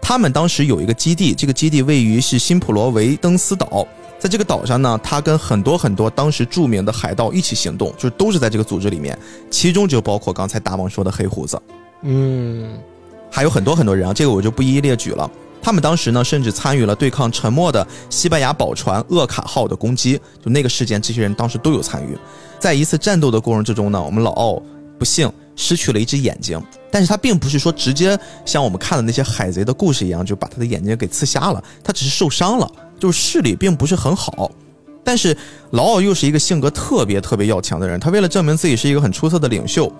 他们当时有一个基地，这个基地位于是新普罗维登斯岛，在这个岛上呢，他跟很多很多当时著名的海盗一起行动，就是都是在这个组织里面，其中就包括刚才大王说的黑胡子。嗯还有很多很多人啊，这个我就不一一列举了。他们当时呢，甚至参与了对抗沉没的西班牙宝船厄卡号的攻击。就那个事件，这些人当时都有参与。在一次战斗的过程之中呢，我们老奥不幸失去了一只眼睛，但是他并不是说直接像我们看的那些海贼的故事一样，就把他的眼睛给刺瞎了，他只是受伤了，就是视力并不是很好。但是老奥又是一个性格特别特别要强的人，他为了证明自己是一个很出色的领袖，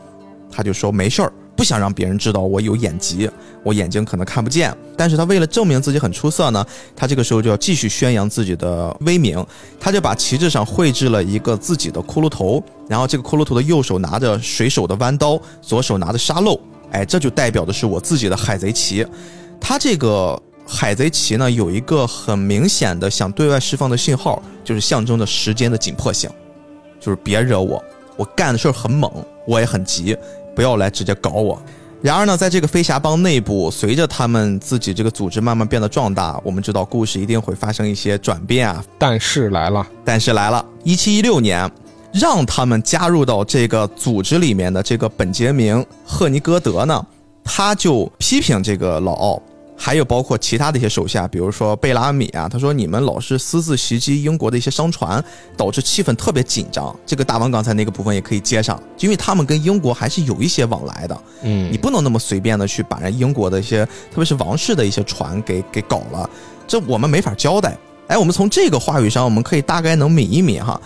他就说没事儿，不想让别人知道我有眼疾，我眼睛可能看不见。但是他为了证明自己很出色呢，他这个时候就要继续宣扬自己的威名，他就把旗帜上绘制了一个自己的骷髅头，然后这个骷髅头的右手拿着水手的弯刀，左手拿着沙漏，哎，这就代表的是我自己的海贼旗。他这个海贼旗呢，有一个很明显的想对外释放的信号，就是象征着时间的紧迫性，就是别惹我，我干的事儿很猛，我也很急，不要来直接搞我。然而呢，在这个飞侠帮内部，随着他们自己这个组织慢慢变得壮大，我们知道故事一定会发生一些转变啊。但是来了，但是来了，一七一六年，让他们加入到这个组织里面的这个本杰明·赫尼戈德呢，他就批评这个老奥，还有包括其他的一些手下，比如说贝拉米啊，他说你们老是私自袭击英国的一些商船，导致气氛特别紧张。这个大王刚才那个部分也可以接上，因为他们跟英国还是有一些往来的。嗯你不能那么随便的去把人英国的一些，特别是王室的一些船给给搞了，这我们没法交代。哎，我们从这个话语上，我们可以大概能抿一抿哈。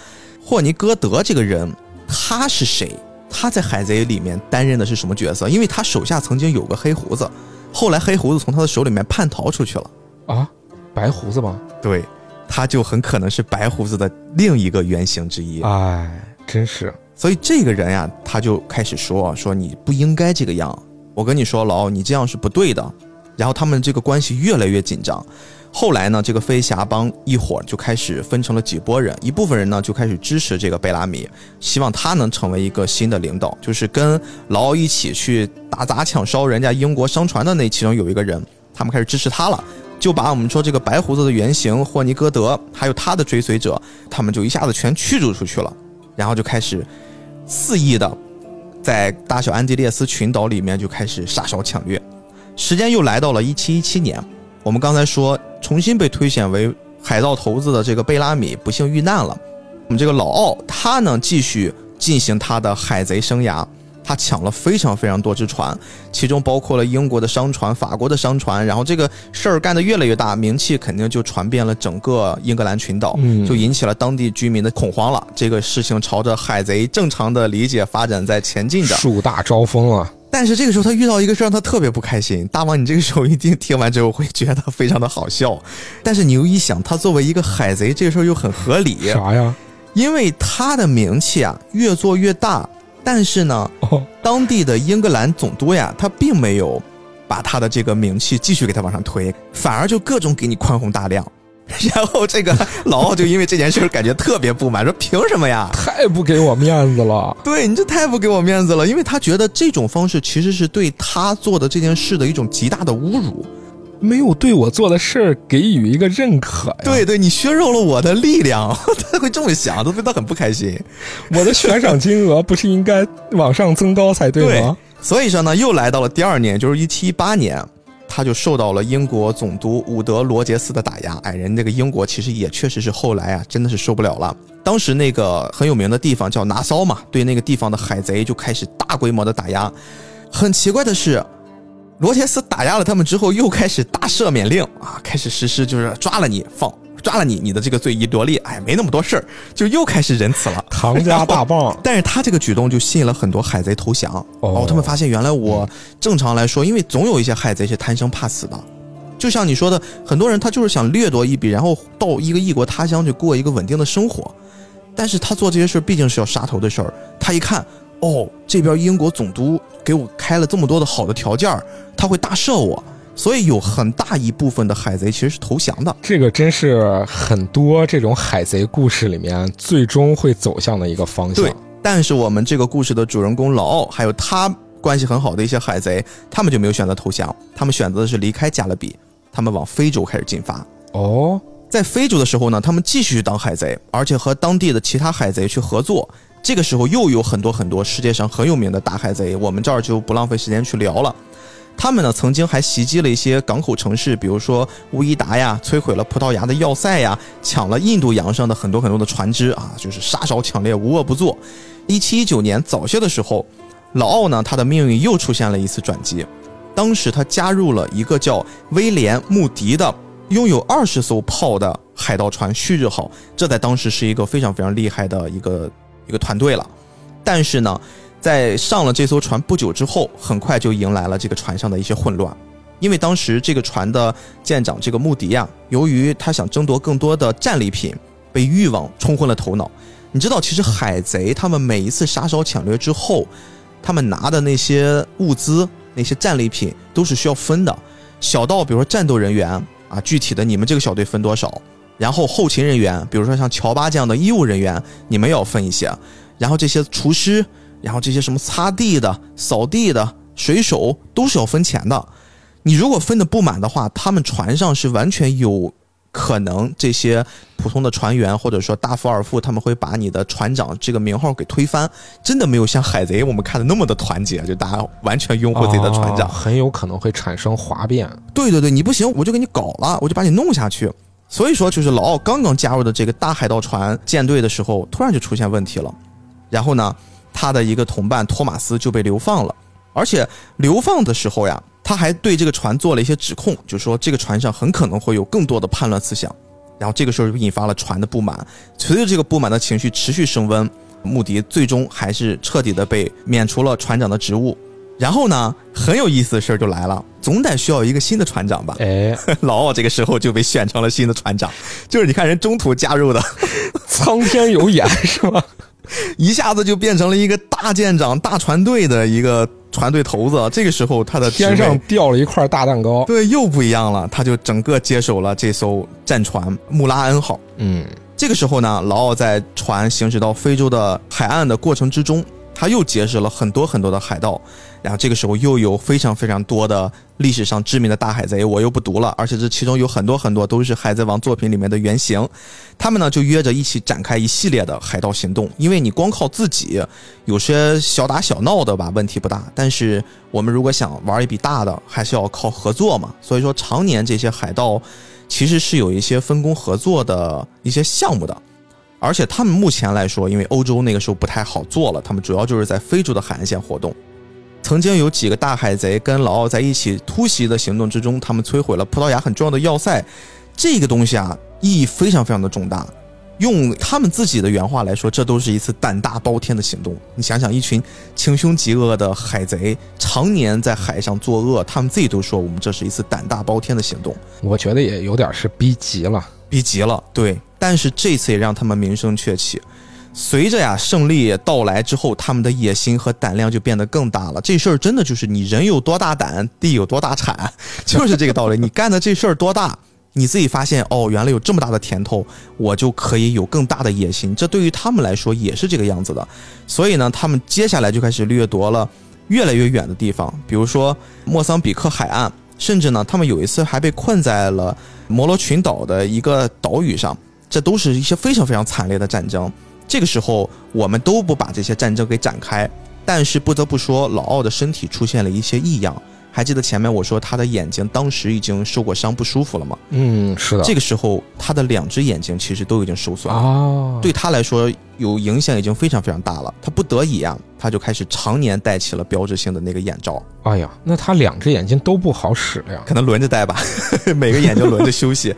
霍尼戈德这个人，他是谁？他在海贼里面担任的是什么角色？因为他手下曾经有个黑胡子，后来黑胡子从他的手里面叛逃出去了。啊，白胡子吗？对，他就很可能是白胡子的另一个原型之一。哎，真是所以这个人呀，他就开始说说你不应该这个样，我跟你说，老欧，你这样是不对的。然后他们这个关系越来越紧张。后来呢，这个飞侠帮一伙就开始分成了几拨人，一部分人呢就开始支持这个贝拉米，希望他能成为一个新的领导，就是跟劳一起去打砸抢烧人家英国商船的那其中有一个人，他们开始支持他了。就把我们说这个白胡子的原型霍尼戈德，还有他的追随者，他们就一下子全驱逐出去了。然后就开始肆意的在大小安地列斯群岛里面就开始杀烧抢掠。时间又来到了一七一七年，我们刚才说重新被推选为海盗头子的这个贝拉米不幸遇难了。我们这个老奥他呢继续进行他的海贼生涯，他抢了非常非常多只船，其中包括了英国的商船、法国的商船，然后这个事儿干得越来越大，名气肯定就传遍了整个英格兰群岛，嗯就引起了当地居民的恐慌了。这个事情朝着海贼正常的理解发展在前进着。树大招风啊！但是这个时候他遇到一个事儿，让他特别不开心。大王，你这个时候一定听完之后会觉得非常的好笑，但是你又一想，他作为一个海贼，这个事儿又很合理，啥呀？因为他的名气啊越做越大，但是呢，哦，当地的英格兰总督呀，他并没有把他的这个名气继续给他往上推，反而就各种给你宽宏大量。然后这个老奥就因为这件事儿感觉特别不满，说凭什么呀？太不给我面子了。对你这太不给我面子了，因为他觉得这种方式其实是对他做的这件事的一种极大的侮辱。没有对我做的事儿给予一个认可呀。对对，你削弱了我的力量，他会这么想，他对他很不开心。我的悬赏金额不是应该往上增高才对吗？所以说呢，又来到了第二年，就是一七一八年，他就受到了英国总督伍德罗杰斯的打压。哎，人那个英国其实也确实是后来啊，真的是受不了了。当时那个很有名的地方叫拿骚嘛，对那个地方的海贼就开始大规模的打压。很奇怪的是，罗杰斯打压了他们之后，又开始大赦免令啊，开始实施就是抓了你放。抓了你，你的这个罪一罗列，哎，没那么多事儿，就又开始仁慈了。唐家大棒，但是他这个举动就吸引了很多海贼投降。哦他们发现原来我正常来说，因为总有一些海贼是贪生怕死的，就像你说的，很多人他就是想掠夺一笔，然后到一个异国他乡去过一个稳定的生活。但是他做这些事儿毕竟是要杀头的事儿，他一看，哦，这边英国总督给我开了这么多的好的条件儿，他会大赦我，所以有很大一部分的海贼其实是投降的。这个真是很多这种海贼故事里面最终会走向的一个方向。对，但是我们这个故事的主人公老奥，还有他关系很好的一些海贼，他们就没有选择投降，他们选择的是离开加勒比，他们往非洲开始进发。哦，在非洲的时候呢，他们继续当海贼，而且和当地的其他海贼去合作。这个时候又有很多很多世界上很有名的大海贼，我们这儿就不浪费时间去聊了。他们呢曾经还袭击了一些港口城市，比如说乌伊达呀，摧毁了葡萄牙的要塞呀，抢了印度洋上的很多很多的船只啊，就是杀烧抢掠，无恶不作。一七一九年早些的时候，老奥呢他的命运又出现了一次转机，当时他加入了一个叫威廉·穆迪的拥有二十艘炮的海盗船旭日号，这在当时是一个非常非常厉害的一个一个团队了。但是呢，在上了这艘船不久之后，很快就迎来了这个船上的一些混乱，因为当时这个船的舰长这个穆迪啊，由于他想争夺更多的战利品，被欲望冲昏了头脑。你知道，其实海贼他们每一次杀烧抢掠之后，他们拿的那些物资、那些战利品都是需要分的，小到比如说战斗人员啊，具体的你们这个小队分多少，然后后勤人员，比如说像乔巴这样的医务人员，你们要分一些，然后这些厨师，然后这些什么擦地的、扫地的、水手都是要分钱的。你如果分的不满的话，他们船上是完全有可能这些普通的船员或者说大副、二副，他们会把你的船长这个名号给推翻。真的没有像海贼我们看的那么的团结，就大家完全拥护自己的船长。很有可能会产生哗变。对对对，你不行，我就给你搞了，我就把你弄下去。所以说，就是老奥刚刚加入的这个大海盗船舰队的时候，突然就出现问题了。然后呢，他的一个同伴托马斯就被流放了，而且流放的时候呀，他还对这个船做了一些指控，就说这个船上很可能会有更多的叛乱思想。然后这个时候就引发了船的不满，随着这个不满的情绪持续升温，穆迪最终还是彻底的被免除了船长的职务。然后呢，很有意思的事儿就来了，总得需要一个新的船长吧？哎，老奥这个时候就被选成了新的船长，就是你看人中途加入的，苍天有眼是吧？一下子就变成了一个大舰长、大船队的一个船队头子。这个时候他的天上掉了一块大蛋糕。对又不一样了，他就整个接手了这艘战船穆拉恩号。嗯，这个时候呢，老奥在船行驶到非洲的海岸的过程之中，他又结识了很多很多的海盗，然后这个时候又有非常非常多的历史上知名的大海贼，我又不读了，而且这其中有很多很多都是海贼王作品里面的原型，他们呢就约着一起展开一系列的海盗行动，因为你光靠自己，有些小打小闹的吧问题不大，但是我们如果想玩一笔大的，还是要靠合作嘛，所以说常年这些海盗其实是有一些分工合作的一些项目的。而且他们目前来说，因为欧洲那个时候不太好做了，他们主要就是在非洲的海岸线活动。曾经有几个大海贼跟老奥在一起突袭的行动之中，他们摧毁了葡萄牙很重要的要塞。这个东西啊，意义非常非常的重大。用他们自己的原话来说，这都是一次胆大包天的行动。你想想，一群穷凶极恶的海贼，常年在海上作恶，他们自己都说我们这是一次胆大包天的行动。我觉得也有点是逼急了。逼急了，对。但是这次也让他们名声鹊起。随着呀胜利到来之后，他们的野心和胆量就变得更大了。这事儿真的就是你人有多大胆，地有多大产，就是这个道理。你干的这事儿多大，你自己发现哦，原来有这么大的甜头，我就可以有更大的野心。这对于他们来说也是这个样子的。所以呢，他们接下来就开始掠夺了越来越远的地方，比如说莫桑比克海岸，甚至呢，他们有一次还被困在了摩罗群岛的一个岛屿上。这都是一些非常非常惨烈的战争。这个时候，我们都不把这些战争给展开。但是不得不说，老奥的身体出现了一些异样。还记得前面我说他的眼睛当时已经受过伤，不舒服了吗？嗯，是的。这个时候，他的两只眼睛其实都已经受损了。哦，对他来说，有影响已经非常非常大了。他不得已啊，他就开始常年戴起了标志性的那个眼罩。哎呀，那他两只眼睛都不好使了呀？可能轮着戴吧，每个眼睛轮着休息。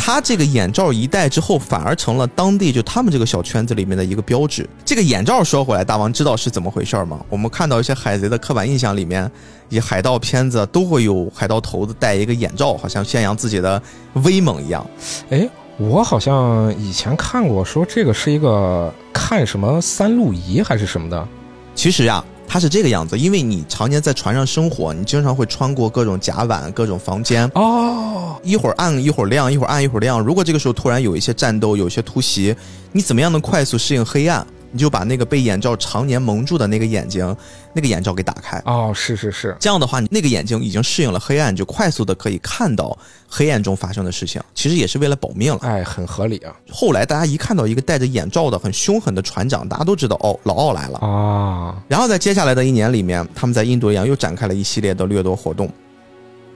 他这个眼罩一戴之后，反而成了当地就他们这个小圈子里面的一个标志。这个眼罩说回来，大王知道是怎么回事吗？我们看到一些海贼的刻板印象里面，以海盗片子都会有海盗头子戴一个眼罩，好像宣扬自己的威猛一样。哎，我好像以前看过，说这个是一个看什么三路仪还是什么的。其实呀。它是这个样子，因为你常年在船上生活，你经常会穿过各种甲板、各种房间哦，一会儿暗一会儿亮，一会儿暗一会儿亮。如果这个时候突然有一些战斗、有一些突袭，你怎么样能快速适应黑暗？你就把那个被眼罩常年蒙住的那个眼睛，那个眼罩给打开。哦，是是是，这样的话，你那个眼睛已经适应了黑暗，就快速的可以看到黑暗中发生的事情。其实也是为了保命了。哎，很合理啊。后来大家一看到一个戴着眼罩的很凶狠的船长，大家都知道哦，老奥来了啊。然后在接下来的一年里面，他们在印度洋又展开了一系列的掠夺活动。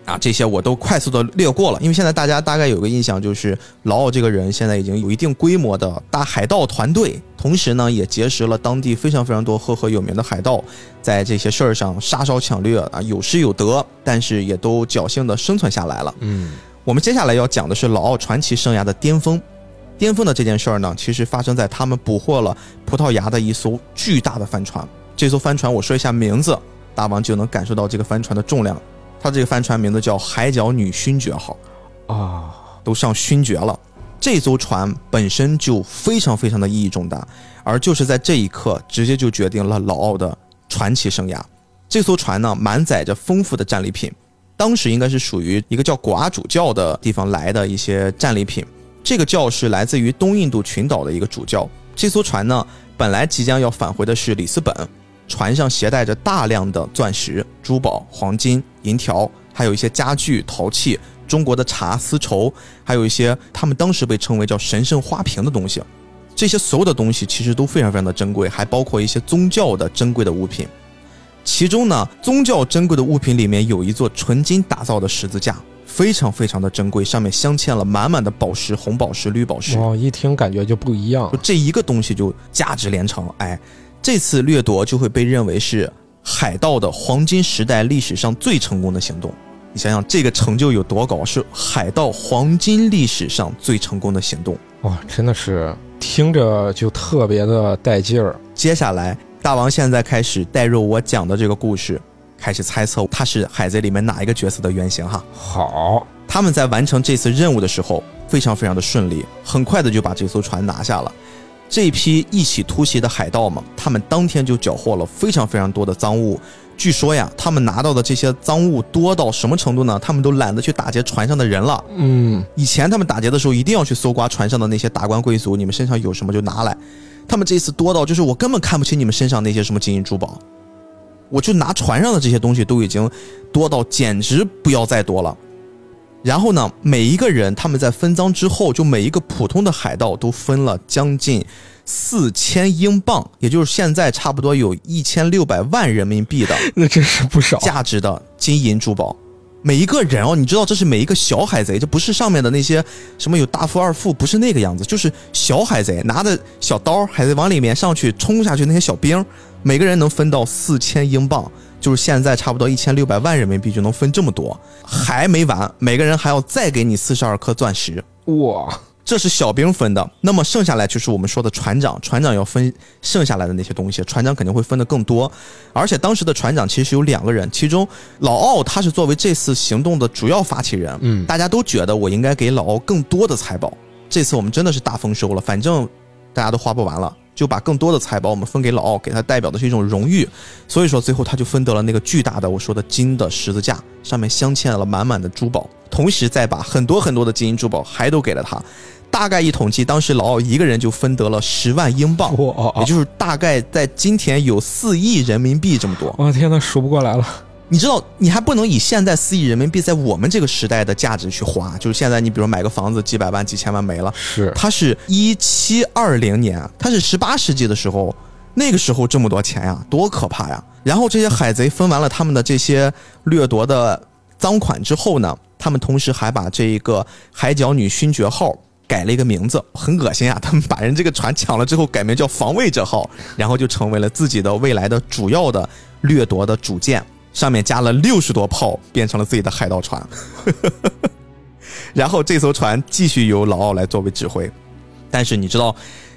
啊，这些我都快速的略过了，因为现在大家大概有个印象，就是老奥这个人现在已经有一定规模的大海盗团队，同时呢，也结识了当地非常非常多赫赫有名的海盗，在这些事儿上杀烧抢掠啊，有失有得，但是也都侥幸的生存下来了。嗯，我们接下来要讲的是老奥传奇生涯的巅峰，巅峰的这件事儿呢，其实发生在他们捕获了葡萄牙的一艘巨大的帆船。这艘帆船我说一下名字，大王就能感受到这个帆船的重量。它这个帆船名字叫“海角女勋爵号”，啊，都上勋爵了。这艘船本身就非常非常的意义重大，而就是在这一刻，直接就决定了老奥的传奇生涯。这艘船呢，满载着丰富的战利品，当时应该是属于一个叫果阿主教的地方来的一些战利品。这个教是来自于东印度群岛的一个主教。这艘船呢，本来即将要返回的是里斯本。船上携带着大量的钻石、珠宝、黄金、银条，还有一些家具、陶器、中国的茶、丝绸，还有一些他们当时被称为叫神圣花瓶的东西。这些所有的东西其实都非常非常的珍贵，还包括一些宗教的珍贵的物品。其中呢，宗教珍贵的物品里面有一座纯金打造的十字架，非常非常的珍贵，上面镶嵌了满满的宝石、红宝石、绿宝石。哦，一听感觉就不一样，就这一个东西就价值连城，哎。这次掠夺就会被认为是海盗的黄金时代历史上最成功的行动。你想想，这个成就有多高？是海盗黄金历史上最成功的行动。哇，真的是听着就特别的带劲儿。接下来，大王现在开始带入我讲的这个故事，开始猜测他是海贼里面哪一个角色的原型哈。好，他们在完成这次任务的时候，非常非常的顺利，很快的就把这艘船拿下了。这批一起突袭的海盗们，他们当天就缴获了非常非常多的赃物。据说呀，他们拿到的这些赃物多到什么程度呢？他们都懒得去打劫船上的人了。嗯，以前他们打劫的时候，一定要去搜刮船上的那些达官贵族，你们身上有什么就拿来。他们这次多到就是我根本看不起你们身上那些什么金银珠宝，我就拿船上的这些东西都已经多到简直不要再多了。然后呢，每一个人他们在分赃之后，就每一个普通的海盗都分了将近四千英镑，也就是现在差不多有一千六百万人民币的 那真是不少。价值的金银珠宝。每一个人哦，你知道这是每一个小海贼，这不是上面的那些什么有大富二富，不是那个样子，就是小海贼拿着小刀，海贼往里面上去冲下去那些小兵，每个人能分到四千英镑，就是现在差不多一千六百万人民币就能分这么多，还没完，每个人还要再给你四十二颗钻石。哇，这是小兵分的，那么剩下来就是我们说的船长，船长要分剩下来的那些东西，船长肯定会分的更多。而且当时的船长其实有两个人，其中老奥他是作为这次行动的主要发起人，嗯大家都觉得我应该给老奥更多的财宝。这次我们真的是大丰收了，反正大家都花不完了，就把更多的财宝我们分给老奥，给他代表的是一种荣誉。所以说最后他就分得了那个巨大的我说的金的十字架，上面镶嵌了满满的珠宝，同时再把很多很多的金银珠宝还都给了他。大概一统计，当时老奥一个人就分得了十万英镑，也就是大概在今天有四亿人民币这么多。我天呐，数不过来了。你知道，你还不能以现在四亿人民币在我们这个时代的价值去花，就是现在你比如买个房子几百万、几千万没了，是，它是一七二零年，它是十八世纪的时候，那个时候这么多钱呀，多可怕呀！然后这些海贼分完了他们的这些掠夺的赃款之后呢，他们同时还把这一个海角女勋爵号改了一个名字，很恶心啊！他们把人这个船抢了之后，改名叫防卫者号，然后就成为了自己的未来的主要的掠夺的主舰，上面加了六十多炮，变成了自己的海盗船。然后这艘船继续由老奥来作为指挥，但是你知道，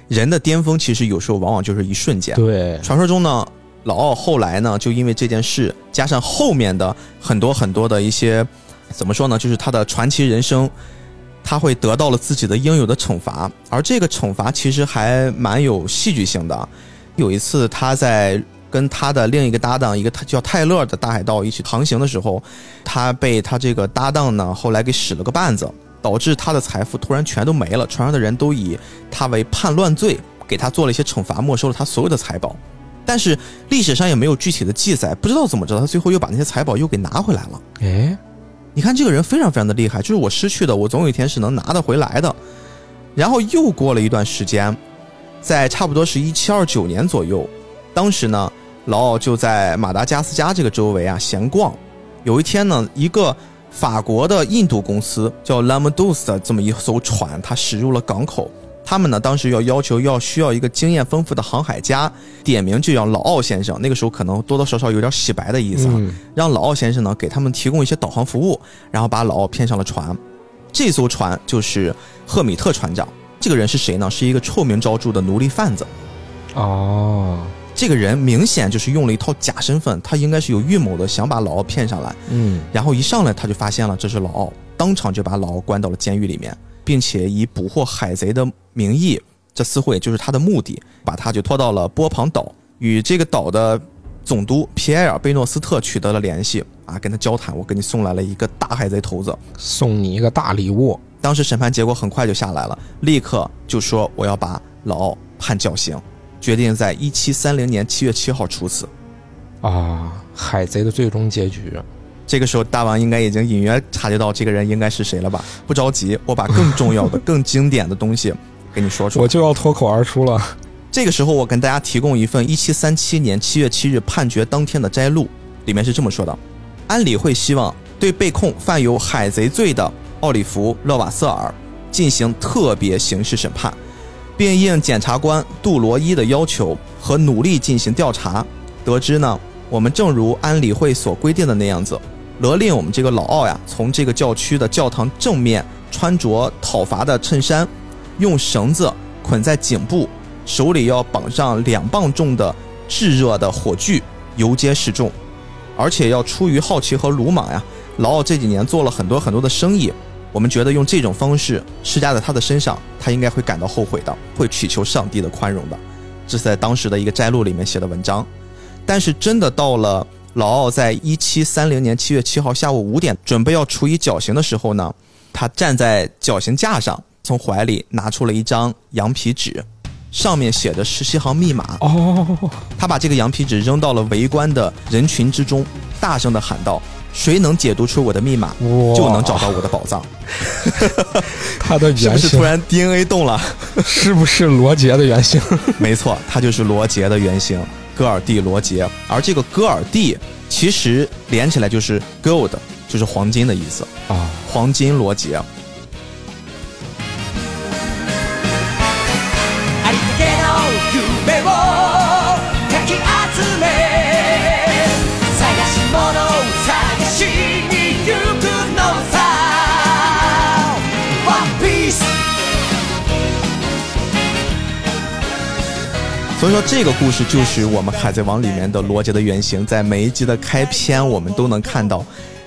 人的巅峰其实有时候往往就是一瞬间。对，传说中呢，老奥后来呢，就因为这件事，加上后面的很多很多的一些，怎么说呢，就是他的传奇人生，他会得到了自己的应有的惩罚，而这个惩罚其实还蛮有戏剧性的。有一次，他在跟他的另一个搭档，一个他叫泰勒的大海盗一起航行的时候，他被他这个搭档呢后来给使了个绊子，导致他的财富突然全都没了，船上的人都以他为叛乱罪，给他做了一些惩罚，没收了他所有的财宝。但是历史上也没有具体的记载，不知道怎么着，他最后又把那些财宝又给拿回来了。哎，你看这个人非常非常的厉害，就是我失去的，我总有一天是能拿得回来的。然后又过了一段时间，在差不多是一七二九年左右，当时呢，老奥就在马达加斯加这个周围啊闲逛。有一天呢，一个法国的印度公司叫 Lamdus 的这么一艘船，它驶入了港口。他们呢，当时要要求要需要一个经验丰富的航海家，点名就叫老奥先生。那个时候可能多多少少有点洗白的意思啊，嗯让老奥先生呢给他们提供一些导航服务，然后把老奥骗上了船。这艘船就是赫米特船长。这个人是谁呢？是一个臭名昭著的奴隶贩子。哦，这个人明显就是用了一套假身份，他应该是有预谋的，想把老奥骗上来。嗯，然后一上来他就发现了这是老奥，当场就把老奥关到了监狱里面，并且以捕获海贼的名义，这似乎也就是他的目的，把他就拖到了波旁岛，与这个岛的总督皮埃尔·贝诺斯特取得了联系啊，跟他交谈，我给你送来了一个大海贼头子。送你一个大礼物。当时审判结果很快就下来了，立刻就说我要把老奥判绞刑，决定在一七三零年七月七号处死。啊，海贼的最终结局。这个时候，大王应该已经隐约察觉到这个人应该是谁了吧？不着急，我把更重要的、更经典的东西给你说出来。我就要脱口而出了。这个时候，我跟大家提供一份一七三七年七月七日判决当天的摘录，里面是这么说的：安理会希望对被控犯有海贼罪的奥里弗·勒瓦瑟尔进行特别刑事审判，并应检察官杜罗伊的要求和努力进行调查。得知呢，我们正如安理会所规定的那样子，勒令我们这个老奥呀，从这个教区的教堂正面穿着讨伐的衬衫，用绳子捆在颈部，手里要绑上两磅重的炙热的火炬，游街示众，而且要出于好奇和鲁莽呀。老奥这几年做了很多很多的生意，我们觉得用这种方式施加在他的身上，他应该会感到后悔的，会祈求上帝的宽容的。这是在当时的一个摘录里面写的文章。但是真的到了老奥在一七三零年七月七号下午五点准备要处以绞刑的时候呢，他站在绞刑架上，从怀里拿出了一张羊皮纸，上面写着十七行密码。哦，他把这个羊皮纸扔到了围观的人群之中，大声的喊道：“谁能解读出我的密码，就能找到我的宝藏。他的”是不原型是突然 DNA 动了？是不是罗杰的原型？没错，他就是罗杰的原型，戈尔蒂罗杰。而这个戈尔蒂其实连起来就是 gold，就是黄金的意思，啊，黄金罗杰。所以说，这个故事就是我们《海贼王》里面的罗杰的原型。在每一集的开篇，我们都能看到，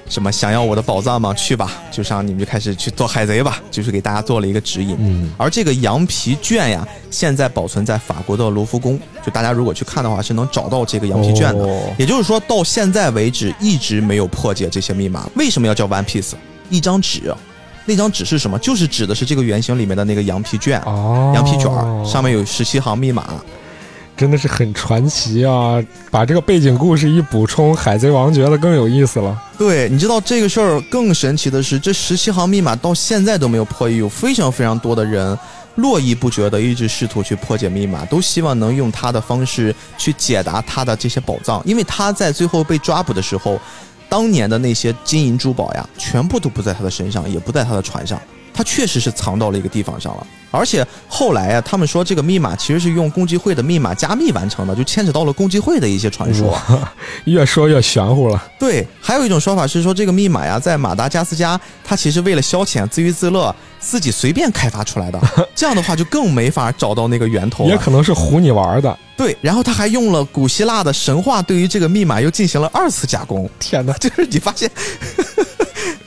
什么想要我的宝藏吗？去吧，就让你们就开始去做海贼吧，就是给大家做了一个指引。嗯，而这个羊皮卷呀，现在保存在法国的卢浮宫，就大家如果去看的话，是能找到这个羊皮卷的。哦也就是说，到现在为止一直没有破解这些密码。为什么要叫 One Piece？一张纸，那张纸是什么？就是指的是这个原型里面的那个羊皮卷。哦，羊皮卷儿上面有十七行密码，真的是很传奇啊！把这个背景故事一补充，海贼王觉得更有意思了。对，你知道这个事儿更神奇的是，这十七行密码到现在都没有破译，有非常非常多的人络绎不绝的一直试图去破解密码，都希望能用他的方式去解答他的这些宝藏，因为他在最后被抓捕的时候，当年的那些金银珠宝呀，全部都不在他的身上，也不在他的船上，他确实是藏到了一个地方上了。而且后来啊，他们说这个密码其实是用共济会的密码加密完成的，就牵扯到了共济会的一些传说。越说越玄乎了。对，还有一种说法是说，这个密码呀，在马达加斯加，他其实为了消遣、自娱自乐，自己随便开发出来的。这样的话，就更没法找到那个源头了。也可能是唬你玩的。对，然后他还用了古希腊的神话，对于这个密码又进行了二次加工。天哪，就是你发现，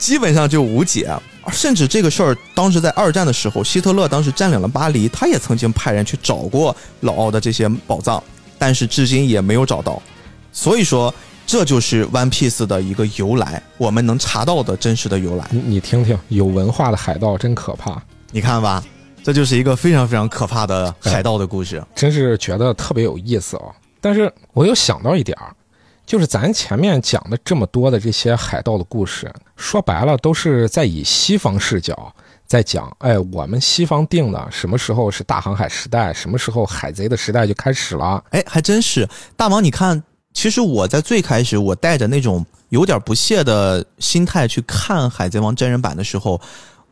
基本上就无解。甚至这个事儿，当时在二战的时候，希特勒当时占领了巴黎，他也曾经派人去找过老奥的这些宝藏，但是至今也没有找到。所以说，这就是 One Piece 的一个由来，我们能查到的真实的由来。你你听听，有文化的海盗真可怕，你看吧，这就是一个非常非常可怕的海盗的故事。真是觉得特别有意思哦。但是我又想到一点儿，就是咱前面讲的这么多的这些海盗的故事，说白了都是在以西方视角在讲，哎，我们西方定的什么时候是大航海时代，什么时候海贼的时代就开始了。哎，还真是大王，你看，其实我在最开始，我带着那种有点不屑的心态去看《海贼王》真人版的时候，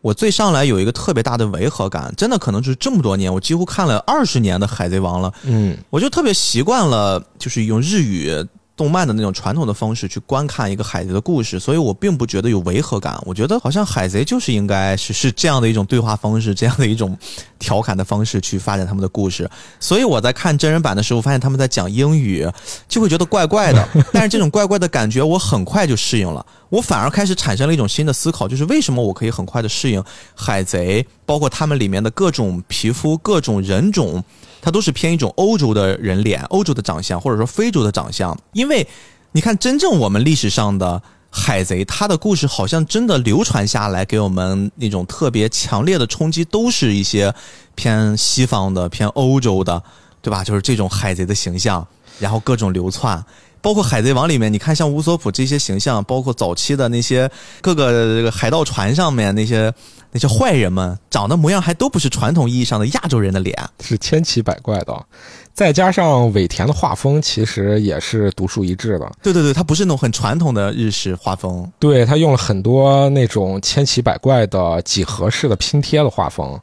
我最上来有一个特别大的违和感，真的可能就是这么多年，我几乎看了二十年的《海贼王》了，嗯，我就特别习惯了，就是用日语动漫的那种传统的方式去观看一个海贼的故事，所以我并不觉得有违和感。我觉得好像海贼就是应该是是这样的一种对话方式，这样的一种调侃的方式去发展他们的故事。所以我在看真人版的时候，发现他们在讲英语，就会觉得怪怪的。但是这种怪怪的感觉，我很快就适应了。我反而开始产生了一种新的思考，就是为什么我可以很快的适应海贼，包括他们里面的各种皮肤、各种人种。它都是偏一种欧洲的人脸、欧洲的长相，或者说非洲的长相。因为你看，真正我们历史上的海贼，他的故事好像真的流传下来，给我们那种特别强烈的冲击，都是一些偏西方的、偏欧洲的，对吧？就是这种海贼的形象，然后各种流窜。包括《海贼王》里面，你看像乌索普这些形象，包括早期的那些各个这个海盗船上面那些那些坏人们，长得模样还都不是传统意义上的亚洲人的脸。是千奇百怪的，再加上尾田的画风，其实也是独树一帜的。对对对，它不是那种很传统的日式画风。对他用了很多那种千奇百怪的几何式的拼贴的画风，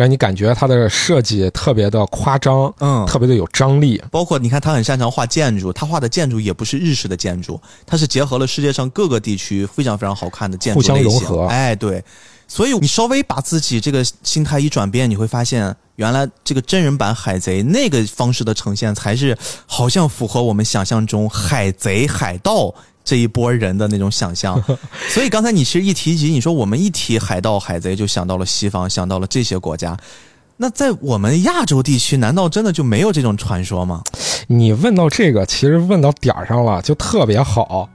让你感觉它的设计特别的夸张，嗯特别的有张力。包括你看，他很擅长画建筑，他画的建筑也不是日式的建筑，它是结合了世界上各个地区非常非常好看的建筑互相融合哎，对，所以你稍微把自己这个心态一转变，你会发现，原来这个真人版海贼那个方式的呈现，才是好像符合我们想象中海贼海盗。这一波人的那种想象，所以刚才你其实一提及，你说我们一提海盗海贼，就想到了西方，想到了这些国家。那在我们亚洲地区，难道真的就没有这种传说吗？你问到这个，其实问到点儿上了，就特别好。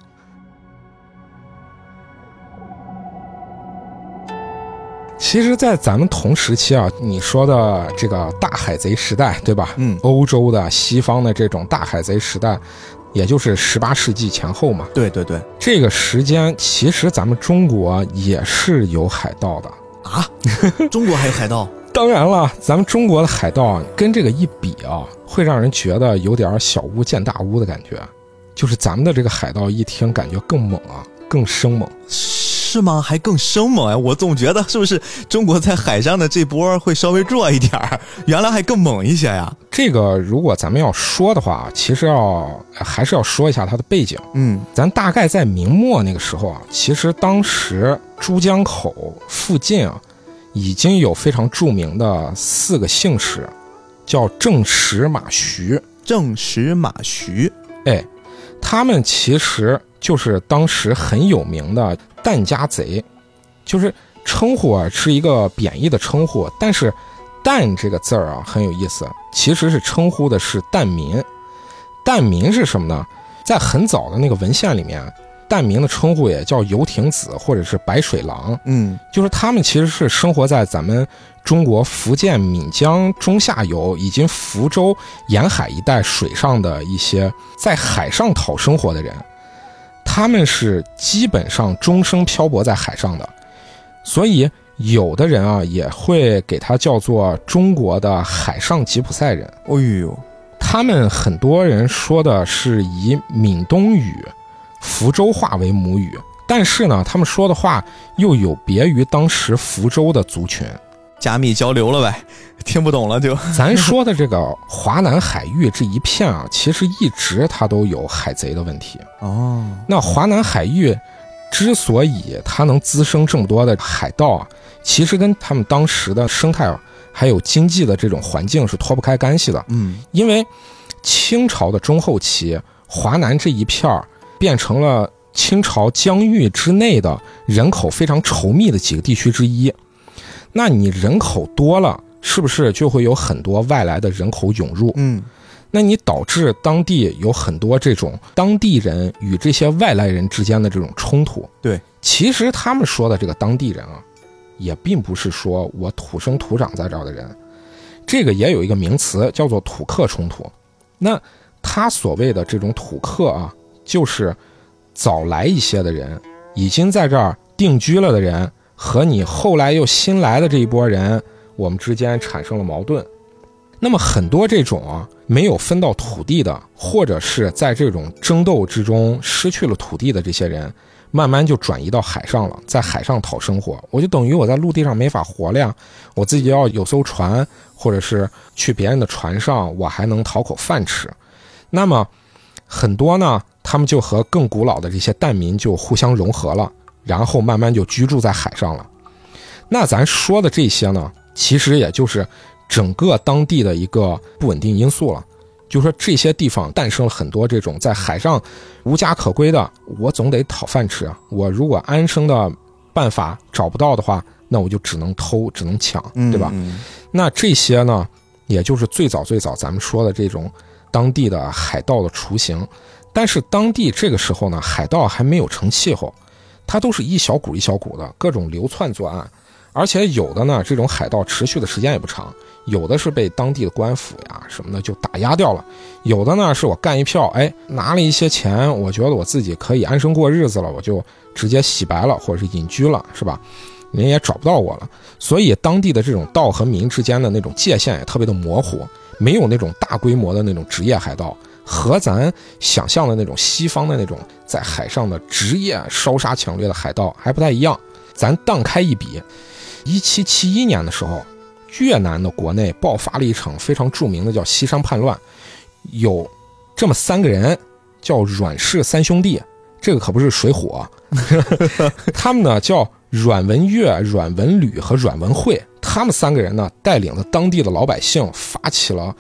其实，在咱们同时期啊，你说的这个大海贼时代，对吧？嗯欧洲的、西方的这种大海贼时代，也就是十八世纪前后嘛。对对对这个时间，其实咱们中国也是有海盗的。啊，中国还有海盗当然了，咱们中国的海盗跟这个一比啊，会让人觉得有点小巫见大巫的感觉。就是咱们的这个海盗，一听感觉更猛啊，更生猛。是吗？还更生猛哎！我总觉得是不是中国在海上的这波会稍微弱一点儿，原来还更猛一些呀？这个如果咱们要说的话，其实要还是要说一下它的背景。嗯咱大概在明末那个时候啊，其实当时珠江口附近啊，已经有非常著名的四个姓氏，叫郑石马徐。郑石马徐哎，他们其实就是当时很有名的疍家贼，就是称呼啊是一个贬义的称呼，但是“疍”这个字儿啊很有意思，其实是称呼的是疍民。疍民是什么呢？在很早的那个文献里面，疍民的称呼也叫游艇子或者是白水狼，嗯就是他们其实是生活在咱们中国福建闽江中下游以及福州沿海一带水上的一些在海上讨生活的人，他们是基本上终生漂泊在海上的，所以有的人啊也会给他叫做中国的海上吉普赛人。哎呦，他们很多人说的是以闽东语、福州话为母语，但是呢，他们说的话又有别于当时福州的族群。加密交流了呗，听不懂了就 咱说的这个华南海域这一片啊，其实一直它都有海贼的问题。哦，那华南海域之所以它能滋生这么多的海盗啊，其实跟他们当时的生态啊，还有经济的这种环境是脱不开干系的。嗯因为清朝的中后期，华南这一片儿变成了清朝疆域之内的人口非常稠密的几个地区之一。那你人口多了，是不是就会有很多外来的人口涌入？嗯那你导致当地有很多这种当地人与这些外来人之间的这种冲突。对，其实他们说的这个当地人啊，也并不是说我土生土长在这儿的人，这个也有一个名词叫做土客冲突。那他所谓的这种土客啊，就是早来一些的人，已经在这儿定居了的人，和你后来又新来的这一波人，我们之间产生了矛盾。那么很多这种啊没有分到土地的，或者是在这种争斗之中失去了土地的这些人，慢慢就转移到海上了，在海上讨生活。我就等于我在陆地上没法活了呀，我自己要有艘船，或者是去别人的船上，我还能讨口饭吃。那么很多呢，他们就和更古老的这些疍民就互相融合了，然后慢慢就居住在海上了。那咱说的这些呢，其实也就是整个当地的一个不稳定因素了。就说这些地方诞生了很多这种在海上无家可归的，我总得讨饭吃啊。我如果安生的办法找不到的话，那我就只能偷，只能抢，嗯，对吧？嗯那这些呢，也就是最早最早咱们说的这种当地的海盗的雏形。但是当地这个时候呢，海盗还没有成气候，它都是一小股一小股的各种流窜作案，而且有的呢，这种海盗持续的时间也不长，有的是被当地的官府呀什么的就打压掉了，有的呢是我干一票，哎，拿了一些钱，我觉得我自己可以安生过日子了，我就直接洗白了，或者是隐居了，是吧？人也找不到我了。所以当地的这种道和民之间的那种界限也特别的模糊，没有那种大规模的那种职业海盗，和咱想象的那种西方的那种在海上的职业烧杀抢掠的海盗还不太一样。咱荡开一笔，一七七一年的时候，越南的国内爆发了一场非常著名的叫西山叛乱，有这么三个人叫阮氏三兄弟，这个可不是水火，他们呢叫阮文岳、阮文吕和阮文慧，他们三个人呢带领了当地的老百姓发起了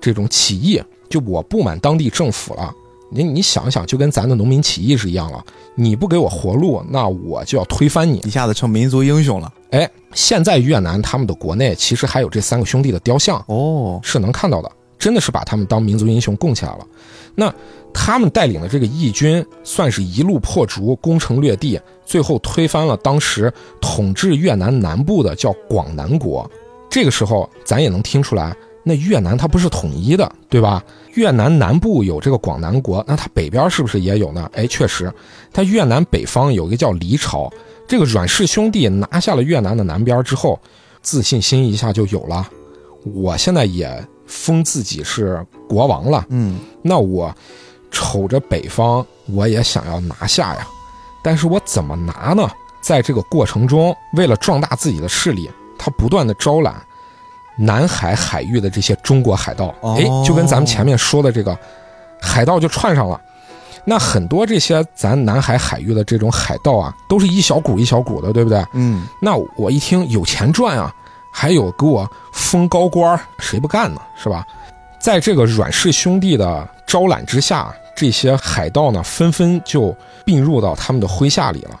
这种起义，就我不满当地政府了。你你想想，就跟咱的农民起义是一样了。你不给我活路，那我就要推翻你。一下子成民族英雄了。哎，现在越南他们的国内其实还有这三个兄弟的雕像，哦，是能看到的。真的是把他们当民族英雄供起来了。那他们带领的这个义军，算是一路破竹，攻城略地，最后推翻了当时统治越南南部的叫广南国。这个时候，咱也能听出来，那越南它不是统一的，对吧？越南南部有这个广南国，那它北边是不是也有呢？哎，确实，它越南北方有一个叫黎朝。这个阮氏兄弟拿下了越南的南边之后，自信心一下就有了。我现在也封自己是国王了，嗯那我瞅着北方，我也想要拿下呀。但是我怎么拿呢？在这个过程中，为了壮大自己的势力，他不断的招揽南海海域的这些中国海盗，哦哎，就跟咱们前面说的这个海盗就串上了。那很多这些咱南海海域的这种海盗啊，都是一小股一小股的，对不对？嗯那我一听有钱赚啊，还有给我封高官儿，谁不干呢？是吧？在这个阮氏兄弟的招揽之下，这些海盗呢纷纷就并入到他们的麾下里了。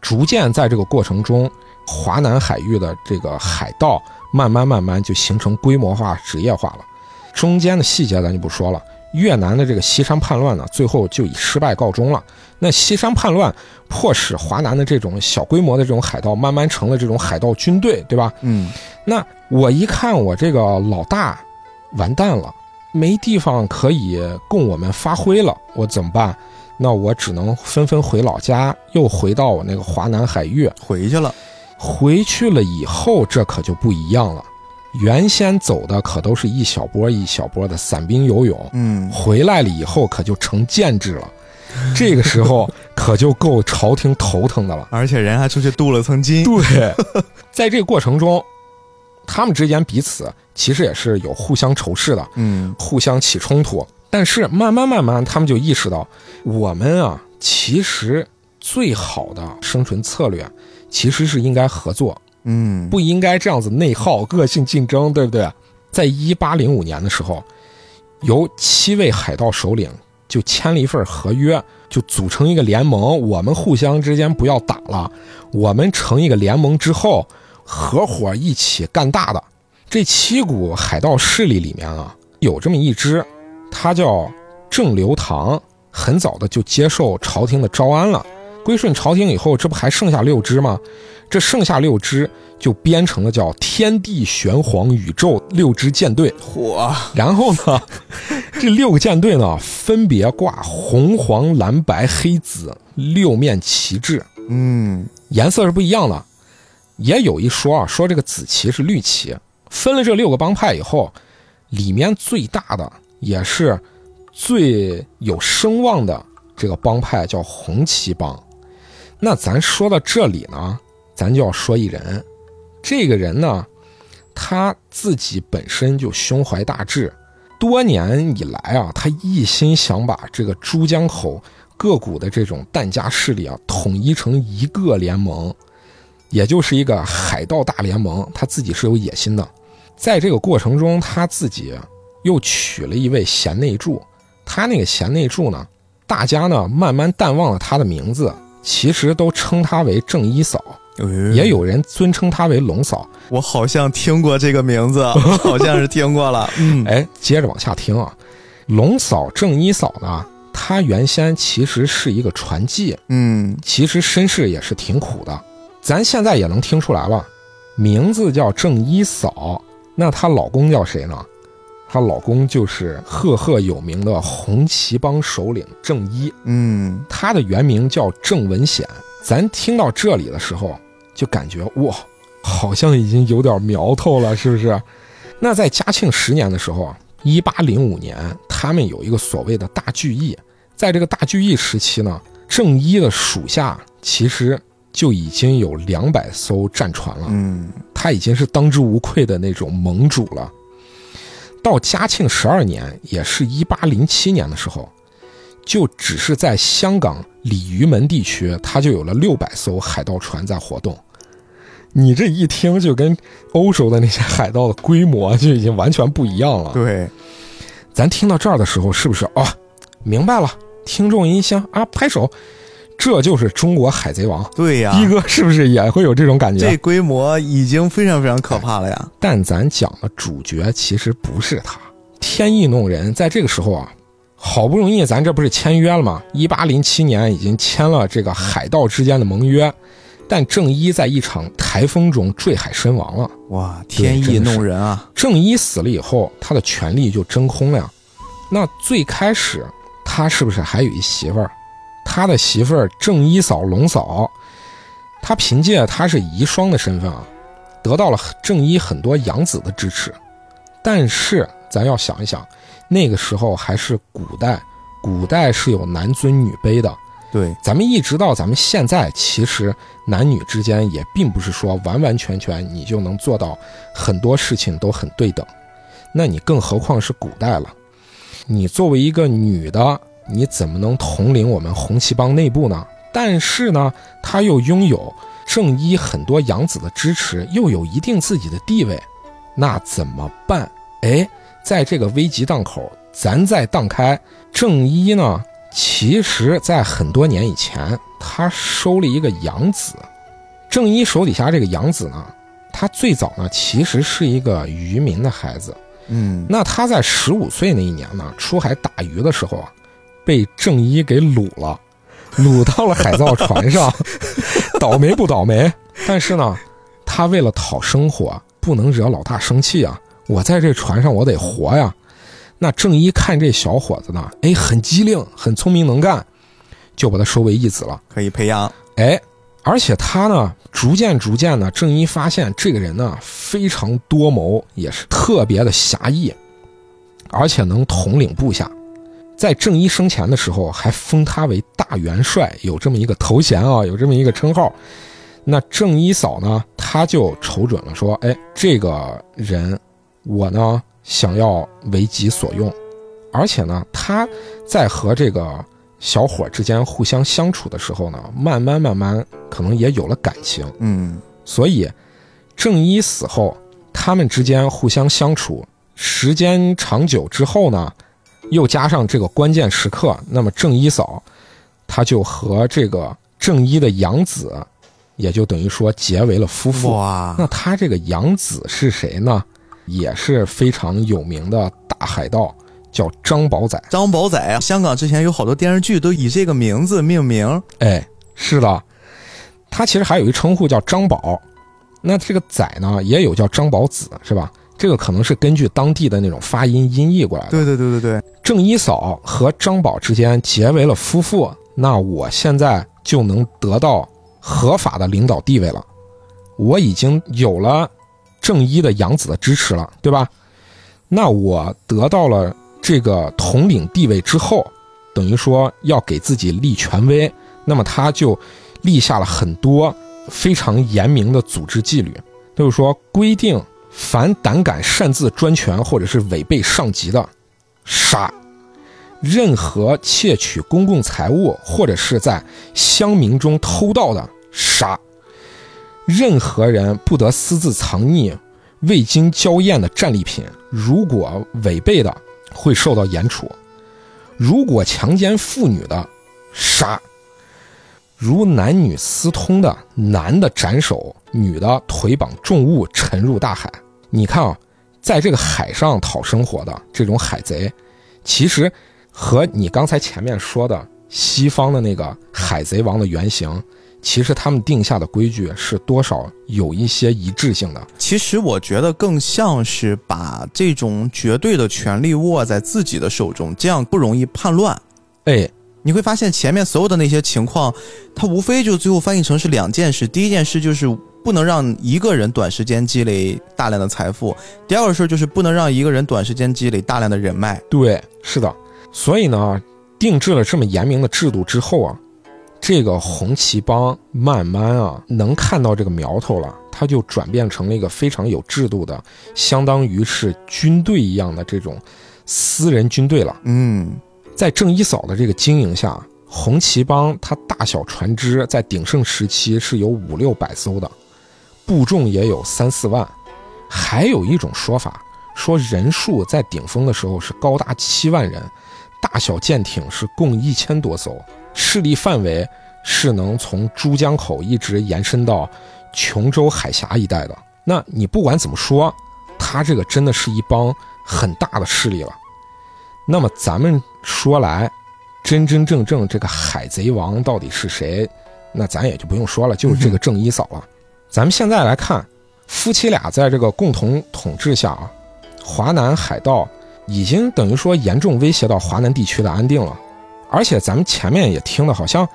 逐渐在这个过程中，华南海域的这个海盗慢慢慢慢就形成规模化、职业化了。中间的细节咱就不说了。越南的这个西山叛乱呢，最后就以失败告终了。那西山叛乱迫使华南的这种小规模的这种海盗慢慢成了这种海盗军队，对吧？嗯那我一看我这个老大完蛋了，没地方可以供我们发挥了，我怎么办？那我只能纷纷回老家，又回到我那个华南海域。回去了，回去了以后，这可就不一样了。原先走的可都是一小波一小波的散兵游泳，嗯回来了以后可就成建制了。这个时候可就够朝廷头疼的了。而且人还出去镀了层金，对，在这个过程中，他们之间彼此其实也是有互相仇视的，嗯互相起冲突。但是慢慢慢慢，他们就意识到，我们啊，其实最好的生存策略其实是应该合作，嗯不应该这样子内耗、恶性竞争，对不对？在一八零五年的时候，由七位海盗首领就签了一份合约，就组成一个联盟。我们互相之间不要打了，我们成一个联盟之后，合伙一起干大的。这七股海盗势力里面啊，有这么一支，他叫郑留堂，很早的就接受朝廷的招安了。归顺朝廷以后，这不还剩下六支吗？这剩下六支就编成了叫天地玄黄宇宙六支舰队。嚯，然后呢，这六个舰队呢，分别挂红、黄、蓝、白、黑、紫六面旗帜，嗯颜色是不一样的。也有一说啊，说这个紫旗是绿旗。分了这六个帮派以后，里面最大的也是最有声望的这个帮派叫红旗帮。那咱说到这里呢，咱就要说一人，这个人呢，他自己本身就胸怀大志，多年以来啊，他一心想把这个珠江口各股的这种疍家势力啊，统一成一个联盟，也就是一个海盗大联盟。他自己是有野心的，在这个过程中，他自己又娶了一位贤内助。他那个贤内助呢，大家呢慢慢淡忘了他的名字，其实都称她为正一嫂，也有人尊称她为龙嫂。我好像听过这个名字，好像是听过了。嗯，哎，接着往下听啊，龙嫂、正一嫂呢，她原先其实是一个传记，嗯其实身世也是挺苦的。咱现在也能听出来了，名字叫正一嫂，那她老公叫谁呢？她老公就是赫赫有名的红旗帮首领郑一，嗯他的原名叫郑文显。咱听到这里的时候，就感觉哇，好像已经有点苗头了，是不是？那在嘉庆十年的时候啊，一八零五年，他们有一个所谓的大聚义。在这个大聚义时期呢，郑一的属下其实就已经有两百艘战船了。嗯他已经是当之无愧的那种盟主了。到嘉庆十二年，也是一八零七年的时候，就只是在香港鲤鱼门地区，它就有了六百艘海盗船在活动。你这一听，就跟欧洲的那些海盗的规模就已经完全不一样了。对，咱听到这儿的时候，是不是哦，明白了？听众一听啊，拍手，这就是中国海贼王。对呀，逼哥是不是也会有这种感觉？这规模已经非常非常可怕了呀。但咱讲的主角其实不是他。天意弄人，在这个时候啊，好不容易咱这不是签约了吗？一八零七年已经签了这个海盗之间的盟约，但郑一在一场台风中坠海身亡了。哇，天意弄人啊！郑一死了以后，他的权力就真空了呀。那最开始他是不是还有一媳妇儿？他的媳妇儿郑一嫂龙嫂，他凭借他是遗孀的身份啊，得到了郑一很多养子的支持。但是咱要想一想，那个时候还是古代，古代是有男尊女卑的。对，咱们一直到咱们现在，其实男女之间也并不是说完完全全你就能做到很多事情都很对等，那你更何况是古代了？你作为一个女的，你怎么能统领我们红旗帮内部呢？但是呢，他又拥有正一很多养子的支持，又有一定自己的地位，那怎么办？哎，在这个危急档口，咱再荡开正一呢？其实，在很多年以前，他收了一个养子。正一手底下这个养子呢，他最早呢其实是一个渔民的孩子。嗯，那他在十五岁那一年呢，出海打鱼的时候啊，被正一给掳了，掳到了海盗船上。倒霉不倒霉？但是呢，他为了讨生活，不能惹老大生气啊。我在这船上，我得活呀。那正一看这小伙子呢，哎，很机灵，很聪明能干，就把他收为义子了。可以培养。哎，而且他呢，逐渐逐渐呢，正一发现这个人呢非常多谋，也是特别的侠义，而且能统领部下。在正一生前的时候，还封他为大元帅，有这么一个头衔啊，有这么一个称号。那正一嫂呢，他就瞅准了，说：“哎，这个人，我呢想要为己所用，而且呢，他在和这个小伙之间互相相处的时候呢，慢慢慢慢可能也有了感情。嗯，所以，正一死后，他们之间互相相处时间长久之后呢，又加上这个关键时刻，那么正一嫂，她就和这个正一的养子，也就等于说结为了夫妇。哇，那他这个养子是谁呢？也是非常有名的大海盗，叫张宝仔。张宝仔啊，香港之前有好多电视剧都以这个名字命名。哎，是的，他其实还有一称呼叫张宝。那这个仔呢，也有叫张宝子，是吧？这个可能是根据当地的那种发音音译过来的。对对对对对，郑一嫂和张宝之间结为了夫妇，那我现在就能得到合法的领导地位了。我已经有了正一的养子的支持了，对吧？那我得到了这个统领地位之后，等于说要给自己立权威，那么他就立下了很多非常严明的组织纪律，就是说规定凡胆敢擅自专权或者是违背上级的，杀；任何窃取公共财物或者是在乡民中偷盗的，杀；任何人不得私自藏匿未经交验的战利品，如果违背的，会受到严处；如果强奸妇女的，杀；如男女私通的，男的斩首，女的腿绑重物沉入大海。你看啊，在这个海上讨生活的这种海贼，其实和你刚才前面说的西方的那个海贼王的原型，其实他们定下的规矩是多少有一些一致性的。其实我觉得更像是把这种绝对的权力握在自己的手中，这样不容易叛乱。哎，你会发现前面所有的那些情况，它无非就最后翻译成是两件事。第一件事就是不能让一个人短时间积累大量的财富；第二个事儿就是不能让一个人短时间积累大量的人脉。对，是的。所以呢，定制了这么严明的制度之后啊，这个红旗帮慢慢啊能看到这个苗头了，它就转变成了一个非常有制度的，相当于是军队一样的这种私人军队了。嗯，在郑一嫂的这个经营下，红旗帮它大小船只在鼎盛时期是有五六百艘的，部众也有三四万。还有一种说法说，人数在顶峰的时候是高达七万人，大小舰艇是共一千多艘，势力范围是能从珠江口一直延伸到琼州海峡一带的。那你不管怎么说，他这个真的是一帮很大的势力了。那么咱们说来，真真正正这个海贼王到底是谁？那咱也就不用说了，就是这个正一嫂了。咱们现在来看，夫妻俩在这个共同统治下啊，华南海盗已经等于说严重威胁到华南地区的安定了。而且咱们前面也听的好像，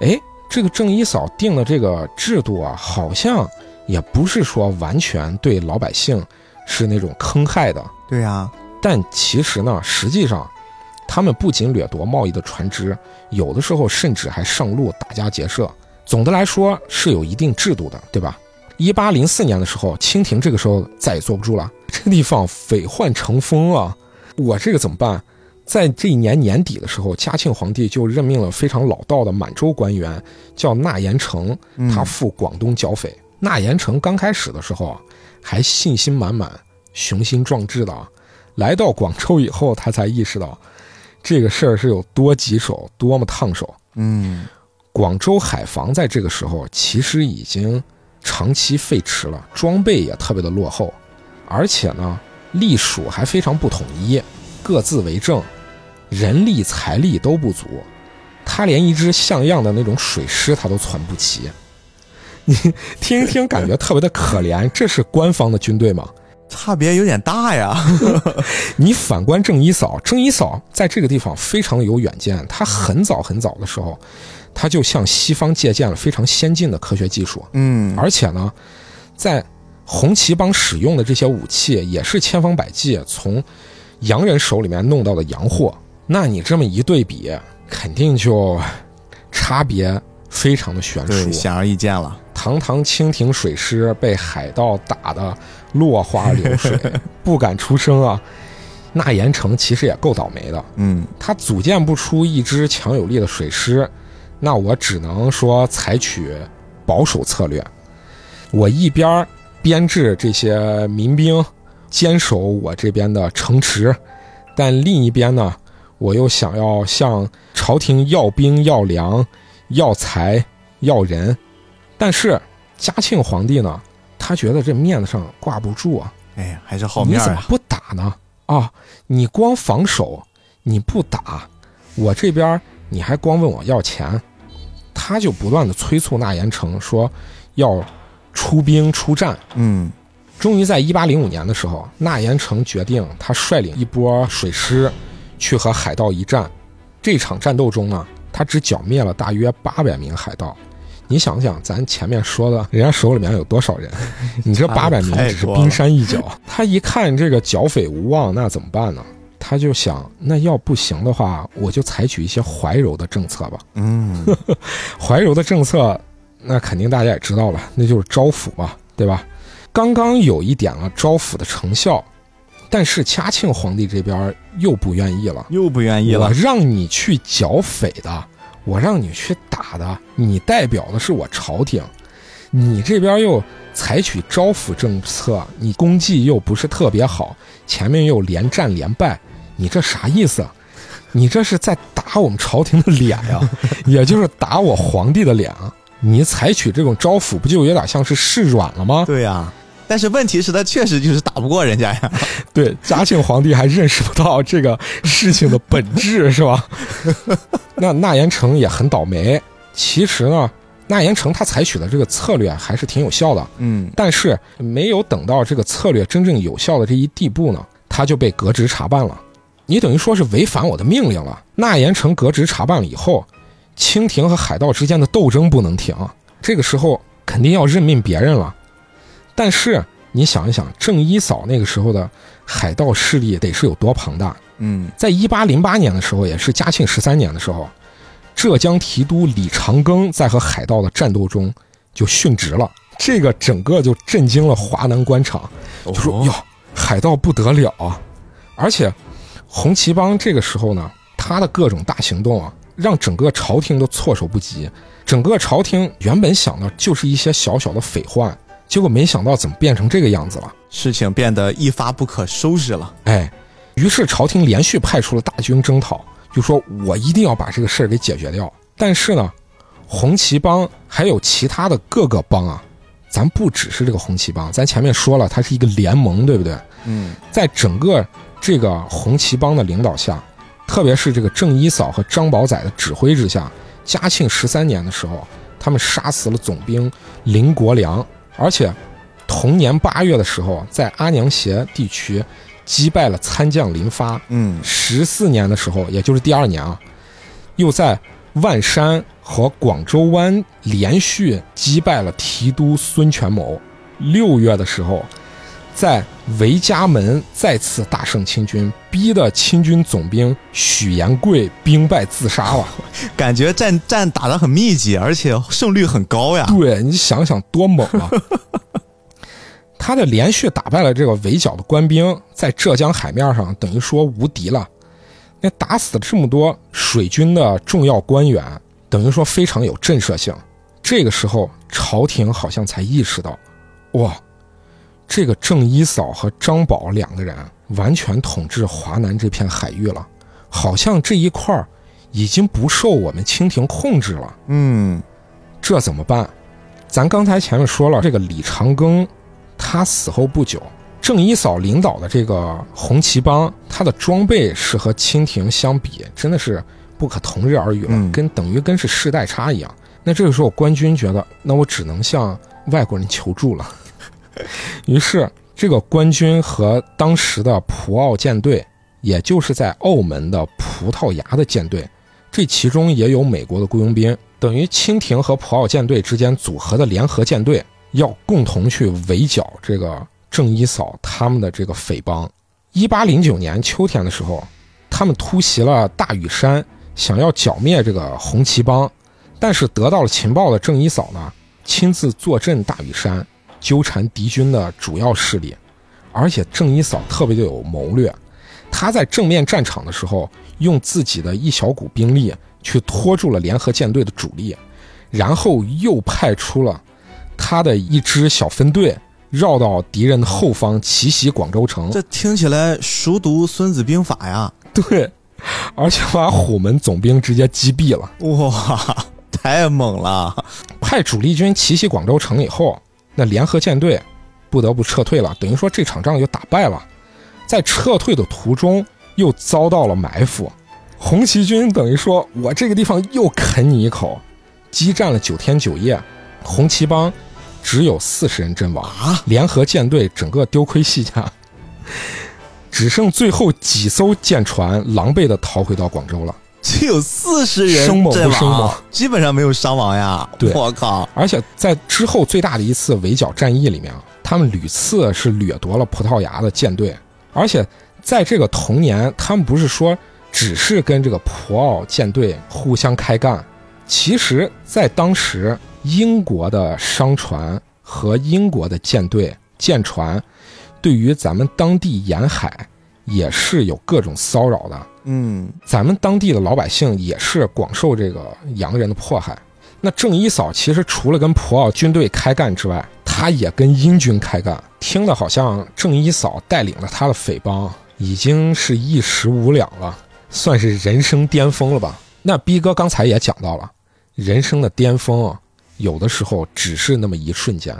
哎，这个郑一嫂定的这个制度啊，好像也不是说完全对老百姓是那种坑害的。对呀、但其实呢，实际上，他们不仅掠夺贸易的船只，有的时候甚至还上路打家劫舍。总的来说是有一定制度的，对吧？一八零四年的时候，清廷这个时候再也坐不住了，这个地方匪患成风啊！我这个怎么办？在这一年年底的时候，嘉庆皇帝就任命了非常老道的满洲官员，叫纳言成，他赴广东剿匪。纳言成刚开始的时候啊，还信心满满、雄心壮志的啊，来到广州以后，他才意识到这个事儿是有多棘手、多么烫手。嗯，广州海防在这个时候其实已经长期废弛了，装备也特别的落后，而且呢，隶属还非常不统一，各自为政，人力财力都不足，他连一支像样的那种水师他都攒不齐。你听一听，感觉特别的可怜。这是官方的军队吗？差别有点大呀。你反观郑一嫂，郑一嫂在这个地方非常有远见。她很早很早的时候，她就向西方借鉴了非常先进的科学技术，嗯，而且呢，在红旗帮使用的这些武器也是千方百计从洋人手里面弄到的洋货。那你这么一对比，肯定就差别非常的悬，殊。显而易见了。堂堂清廷水师被海盗打得落花流水，不敢出声啊。纳言城其实也够倒霉的，嗯，他组建不出一支强有力的水师，那我只能说采取保守策略。我一边编制这些民兵，坚守我这边的城池，但另一边呢，我又想要向朝廷要兵要粮、要财要人。但是嘉庆皇帝呢，他觉得这面子上挂不住啊，哎，还是好面儿啊。你怎么不打呢？啊，你光防守，你不打，我这边你还光问我要钱，他就不断的催促纳言成说要出兵出战。嗯，终于在一八零五年的时候，纳言成决定他率领一波水师去和海盗一战。这场战斗中呢，他只剿灭了大约八百名海盗。你想想，咱前面说的，人家手里面有多少人？你这八百名只是冰山一角。他一看这个剿匪无望，那怎么办呢？他就想，那要不行的话，我就采取一些怀柔的政策吧。嗯，怀柔的政策，那肯定大家也知道了，那就是招抚嘛，对吧？刚刚有一点了招抚的成效，但是嘉庆皇帝这边又不愿意了。又不愿意了。我让你去剿匪的，我让你去打的，你代表的是我朝廷，你这边又采取招抚政策，你功绩又不是特别好，前面又连战连败，你这啥意思？你这是在打我们朝廷的脸呀，也就是打我皇帝的脸啊！你采取这种招抚，不就有点像是示软了吗？对呀、但是问题是，他确实就是打不过人家呀。对，嘉庆皇帝还认识不到这个事情的本质，是吧？那纳言成也很倒霉。其实呢，纳言成他采取的这个策略还是挺有效的，嗯，但是没有等到这个策略真正有效的这一地步呢，他就被革职查办了。你等于说是违反我的命令了。纳言成革职查办了以后，清廷和海盗之间的斗争不能停，这个时候肯定要任命别人了。但是你想一想，郑一嫂那个时候的海盗势力得是有多庞大？嗯，在一八零八年的时候，也是嘉庆十三年的时候，浙江提督李长庚在和海盗的战斗中就殉职了。这个整个就震惊了华南官场，就说哦哟，海盗不得了啊！而且红旗帮这个时候呢，他的各种大行动啊，让整个朝廷都措手不及。整个朝廷原本想的就是一些小小的匪患，结果没想到怎么变成这个样子了。事情变得一发不可收拾了。哎，于是朝廷连续派出了大军征讨，就说我一定要把这个事儿给解决掉。但是呢，红旗帮还有其他的各个帮啊，咱不只是这个红旗帮，咱前面说了，它是一个联盟，对不对？嗯，在整个这个红旗帮的领导下，特别是这个郑一嫂和张宝仔的指挥之下，嘉庆十三年的时候，他们杀死了总兵林国良，而且同年八月的时候，在阿娘斜地区击败了参将林发。嗯，十四年的时候，也就是第二年啊，又在万山和广州湾连续击败了提督孙权谋。六月的时候，在韦家门再次大胜清军，逼得清军总兵许延贵兵败自杀了。感觉战战打得很密集，而且胜率很高呀。对你想想多猛啊！他的连续打败了这个围剿的官兵，在浙江海面上等于说无敌了。那打死了这么多水军的重要官员，等于说非常有震慑性。这个时候，朝廷好像才意识到，哇，这个郑一嫂和张宝两个人完全统治华南这片海域了，好像这一块儿已经不受我们清廷控制了。嗯，这怎么办？咱刚才前面说了，这个李长庚，他死后不久，郑一嫂领导的这个红旗帮，他的装备是和清廷相比，真的是不可同日而语了，嗯跟等于跟是世代差一样。那这个时候，官军觉得，那我只能向外国人求助了。于是，这个官军和当时的葡澳舰队，也就是在澳门的葡萄牙的舰队，这其中也有美国的雇佣兵，等于清廷和葡澳舰队之间组合的联合舰队，要共同去围剿这个郑一嫂他们的这个匪帮。一八零九年秋天的时候，他们突袭了大屿山，想要剿灭这个红旗帮，但是得到了情报的郑一嫂呢，亲自坐镇大屿山，纠缠敌军的主要势力，而且郑一嫂特别的有谋略，她在正面战场的时候，用自己的一小股兵力去拖住了联合舰队的主力，然后又派出了他的一支小分队，绕到敌人的后方奇袭广州城。这听起来熟读《孙子兵法》呀！对，而且把虎门总兵直接击毙了。哇，太猛了！派主力军奇袭广州城以后，那联合舰队不得不撤退了，等于说这场仗就打败了。在撤退的途中，又遭到了埋伏，红旗军等于说我这个地方又啃你一口，激战了九天九夜，红旗帮只有四十人阵亡，啊，联合舰队整个丢盔弃甲，只剩最后几艘舰船狼狈的逃回到广州了。只有四十人生猛不猛亡，基本上没有伤亡呀！对。我靠，而且在之后最大的一次围剿战役里面啊，他们屡次是掠夺了葡萄牙的舰队，而且在这个同年，他们不是说只是跟这个葡澳舰队互相开干，其实在当时，英国的商船和英国的舰队舰船，对于咱们当地沿海也是有各种骚扰的。嗯，咱们当地的老百姓也是广受这个洋人的迫害。那郑一嫂其实除了跟普奥军队开干之外，她也跟英军开干。听的好像郑一嫂带领了他的匪帮，已经是一时无两了，算是人生巅峰了吧？那逼哥刚才也讲到了，人生的巅峰啊，有的时候只是那么一瞬间。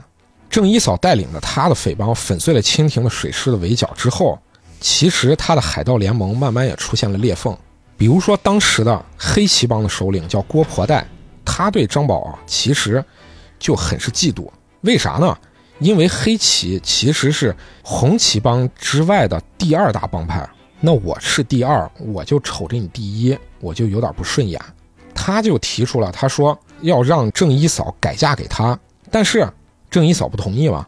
郑一嫂带领着他的匪帮粉碎了清廷的水师的围剿之后，其实他的海盗联盟慢慢也出现了裂缝。比如说，当时的黑旗帮的首领叫郭婆带，他对张宝啊其实就很是嫉妒。为啥呢？因为黑旗其实是红旗帮之外的第二大帮派，那我是第二，我就瞅着你第一，我就有点不顺眼。他就提出了，他说要让郑一嫂改嫁给他，但是郑一嫂不同意嘛。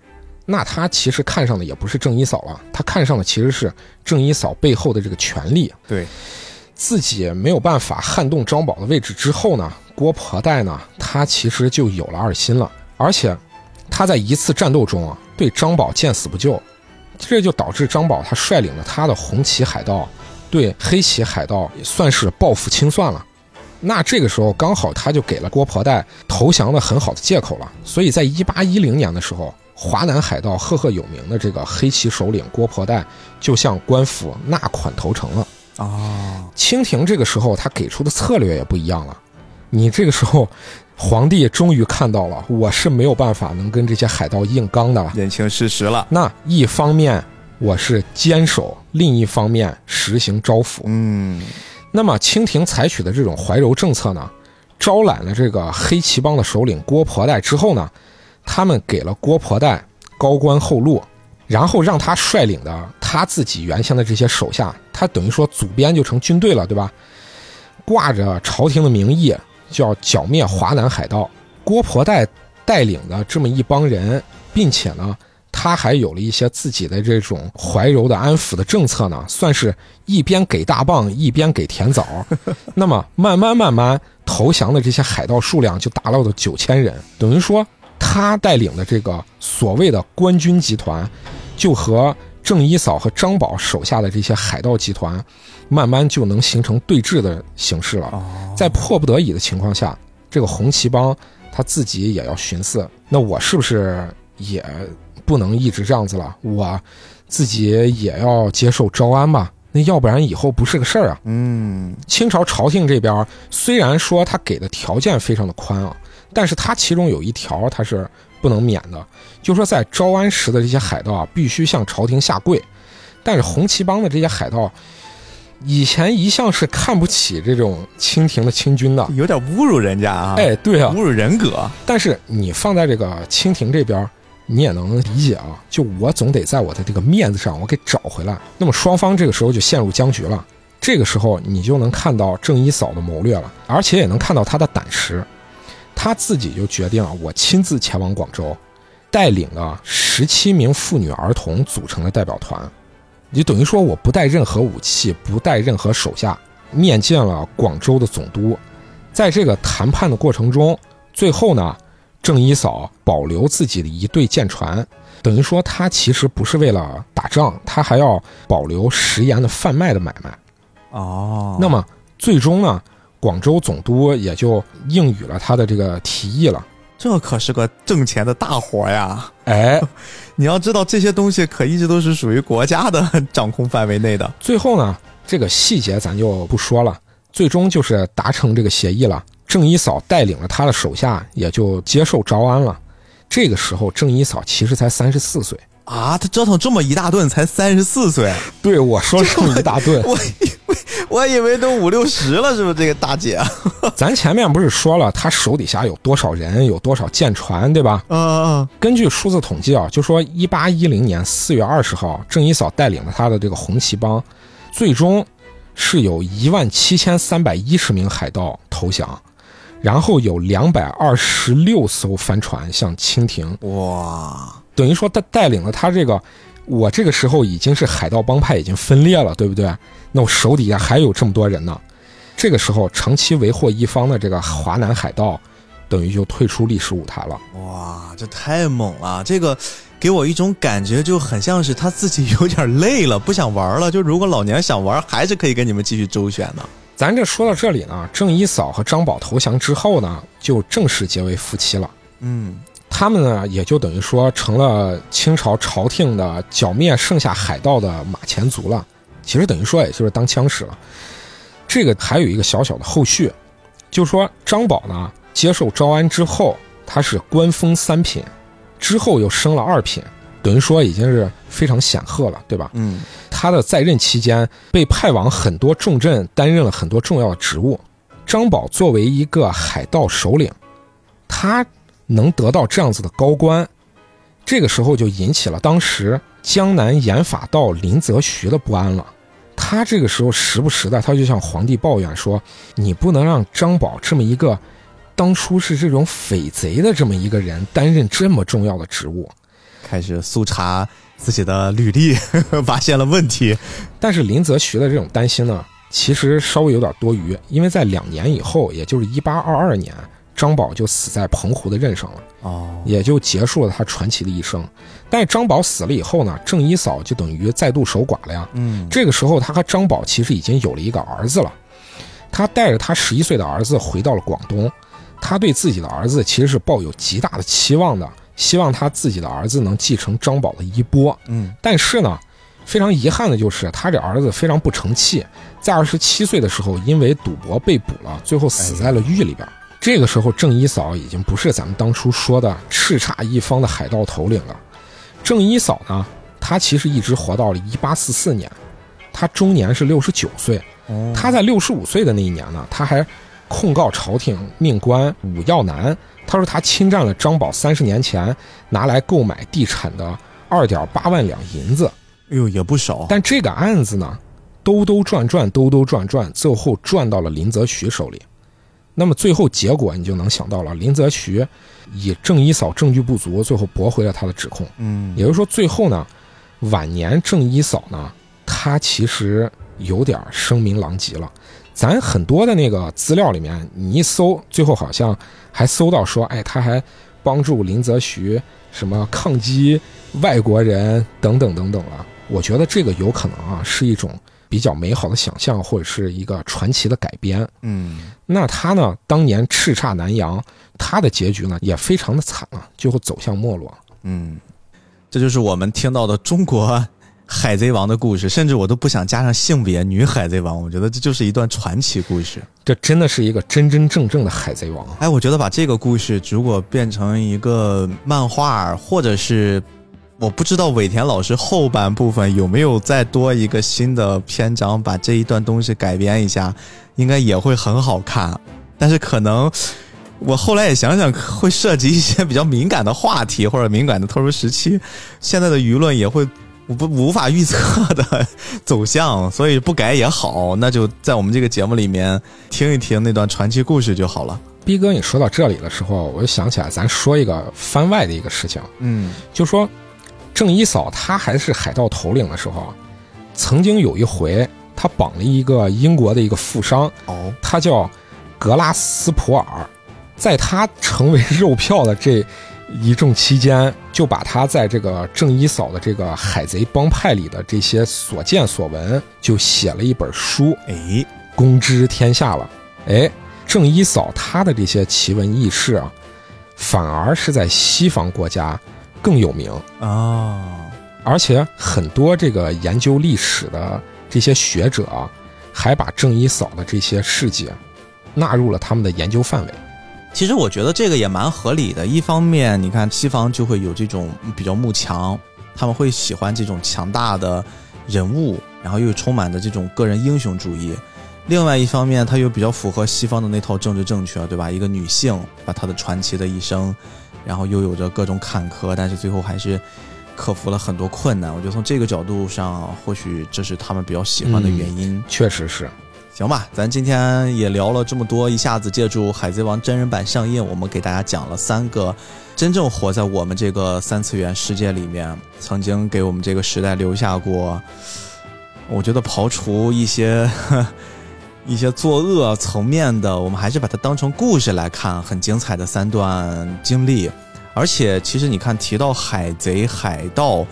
那他其实看上的也不是郑一嫂了，他看上的其实是郑一嫂背后的这个权力。对，自己没有办法撼动张宝的位置之后呢，郭婆带呢，他其实就有了二心了，而且他在一次战斗中啊，对张宝见死不救，这就导致张宝他率领了他的红旗海盗对黑旗海盗也算是报复清算了。那这个时候刚好他就给了郭婆带投降的很好的借口了，所以在一八一零年的时候，华南海盗赫赫有名的这个黑旗首领郭婆带就向官府纳款投诚了。哦，清廷这个时候他给出的策略也不一样了。你这个时候，皇帝终于看到了，我是没有办法能跟这些海盗硬刚的了。认清事实了。那一方面，我是坚守；另一方面实行招抚。嗯，那么清廷采取的这种怀柔政策呢，招揽了这个黑旗帮的首领郭婆带之后呢，他们给了郭婆带高官厚禄，然后让他率领的他自己原先的这些手下，他等于说组编就成军队了，对吧？挂着朝廷的名义，叫剿灭华南海盗。郭婆带带领的这么一帮人，并且呢，他还有了一些自己的这种怀柔的安抚的政策呢，算是一边给大棒，一边给甜枣。那么慢慢慢慢投降的这些海盗数量就达到了九千人，等于说他带领的这个所谓的官军集团，就和郑一嫂和张宝手下的这些海盗集团，慢慢就能形成对峙的形式了。在迫不得已的情况下，这个红旗帮他自己也要寻思，那我是不是也不能一直这样子了？我自己也要接受招安吧？那要不然以后不是个事儿啊。嗯，清朝朝廷这边虽然说他给的条件非常的宽啊，但是他其中有一条他是不能免的，就说在招安时的这些海盗啊，必须向朝廷下跪。但是红旗帮的这些海盗，以前一向是看不起这种清廷的清军的。有点侮辱人家啊，哎，对啊侮，辱人格。但是你放在这个清廷这边，你也能理解啊。就我总得在我的这个面子上，我给找回来。那么双方这个时候就陷入僵局了。这个时候你就能看到郑一嫂的谋略了，而且也能看到她的胆识。他自己就决定啊，我亲自前往广州，带领了十七名妇女儿童组成的代表团，就等于说我不带任何武器，不带任何手下，面见了广州的总督。在这个谈判的过程中，最后呢，郑一嫂保留自己的一队舰船，等于说他其实不是为了打仗，他还要保留食盐的贩卖的买卖。哦，那么最终呢，广州总督也就应允了他的这个提议了。这可是个挣钱的大活呀！哎，你要知道，这些东西可一直都是属于国家的掌控范围内的。最后呢，这个细节咱就不说了，最终就是达成这个协议了。郑一嫂带领了他的手下，也就接受招安了。这个时候，郑一嫂其实才三十四岁。啊，他折腾这么一大顿，才三十四岁，对我说这么一大顿，我以为我以为都五六十了，是不是这个大姐？咱前面不是说了他手底下有多少人，有多少舰船，对吧？嗯嗯根据数字统计啊，就说一八一零年四月二十号，郑一嫂带领的他的这个红旗帮，最终是有一万七千三百一十名海盗投降，然后有两百二十六艘帆船向清廷，哇，等于说他带领了他这个，我这个时候已经是海盗帮派已经分裂了，对不对？那我手底下还有这么多人呢，这个时候长期为祸一方的这个华南海盗，等于就退出历史舞台了。哇，这太猛了！这个给我一种感觉，就很像是他自己有点累了，不想玩了。就如果老娘想玩，还是可以跟你们继续周旋的。咱这说到这里呢，郑一嫂和张宝投降之后呢，就正式结为夫妻了。嗯，他们呢，也就等于说成了清朝朝廷的剿灭剩下海盗的马前卒了。其实等于说，也就是当枪使了。这个还有一个小小的后续，就是说张宝呢接受招安之后，他是官封三品，之后又升了二品，等于说已经是非常显赫了，对吧？嗯，他的在任期间被派往很多重镇，担任了很多重要的职务。张宝作为一个海盗首领，他能得到这样子的高官，这个时候就引起了当时江南盐法道林则徐的不安了。他这个时候时不时的，他就向皇帝抱怨说：“你不能让张宝这么一个当初是这种匪贼的这么一个人担任这么重要的职务。”开始搜查自己的履历，发现了问题。但是林则徐的这种担心呢，其实稍微有点多余，因为在两年以后，也就是一八二二年，张宝就死在澎湖的任上了，哦，也就结束了他传奇的一生。但是张宝死了以后呢，郑一嫂就等于再度守寡了呀。嗯，这个时候，他和张宝其实已经有了一个儿子了。他带着他十一岁的儿子回到了广东，他对自己的儿子其实是抱有极大的期望的，希望他自己的儿子能继承张宝的衣钵。嗯，但是呢，非常遗憾的就是他这儿子非常不成器，在二十七岁的时候因为赌博被捕了，最后死在了狱里边。这个时候，郑一嫂已经不是咱们当初说的叱咤一方的海盗头领了。郑一嫂呢，她他其实一直活到了一八四四年，他终年是六十九岁。他在六十五岁的那一年呢，他还控告朝廷命官武耀南，他说他侵占了张宝三十年前拿来购买地产的二点八万两银子。哎呦，也不少。但这个案子呢，兜兜转转，兜兜转转，最后转到了林则徐手里。那么最后结果你就能想到了，林则徐以郑一嫂证据不足，最后驳回了他的指控。嗯也就是说，最后呢，晚年郑一嫂呢，她其实有点声名狼藉了。咱很多的那个资料里面，你一搜，最后好像还搜到说，哎，他还帮助林则徐什么抗击外国人等等等等了。我觉得这个有可能啊，是一种比较美好的想象，或者是一个传奇的改编。嗯那他呢，当年叱咤南洋，他的结局呢也非常的惨啊，最后走向没落。嗯，这就是我们听到的中国海贼王的故事，甚至我都不想加上性别女海贼王，我觉得这就是一段传奇故事。这真的是一个真真正正的海贼王。哎，我觉得把这个故事如果变成一个漫画，或者是我不知道尾田老师后半部分有没有再多一个新的篇章，把这一段东西改编一下，应该也会很好看。但是可能我后来也想想，会涉及一些比较敏感的话题或者敏感的特殊时期，现在的舆论也会。不无法预测的走向，所以不改也好，那就在我们这个节目里面听一听那段传奇故事就好了。逼哥，你说到这里的时候，我就想起来，咱说一个番外的一个事情，嗯 就说郑一嫂她还是海盗头领的时候啊，曾经有一回，她绑了一个英国的一个富商，哦，他叫格拉斯普尔，在他成为肉票的这一众期间，就把他在这个郑一嫂的这个海贼帮派里的这些所见所闻，就写了一本书，哎，公之天下了。哎，郑一嫂她的这些奇闻异事啊，反而是在西方国家更有名，啊，而且很多这个研究历史的这些学者啊，还把郑一嫂的这些事迹纳入了他们的研究范围。其实我觉得这个也蛮合理的。一方面，你看西方就会有这种比较慕强，他们会喜欢这种强大的人物，然后又充满着这种个人英雄主义。另外一方面，他又比较符合西方的那套政治正确，对吧？一个女性把她的传奇的一生，然后又有着各种坎坷，但是最后还是克服了很多困难。我觉得从这个角度上，或许这是他们比较喜欢的原因。确实是，行吧，咱今天也聊了这么多，一下子借助《海贼王》真人版上映，我们给大家讲了三个真正活在我们这个三次元世界里面，曾经给我们这个时代留下过，我觉得刨除一些一些作恶层面的，我们还是把它当成故事来看，很精彩的三段经历。而且，其实你看，提到海贼、海盗，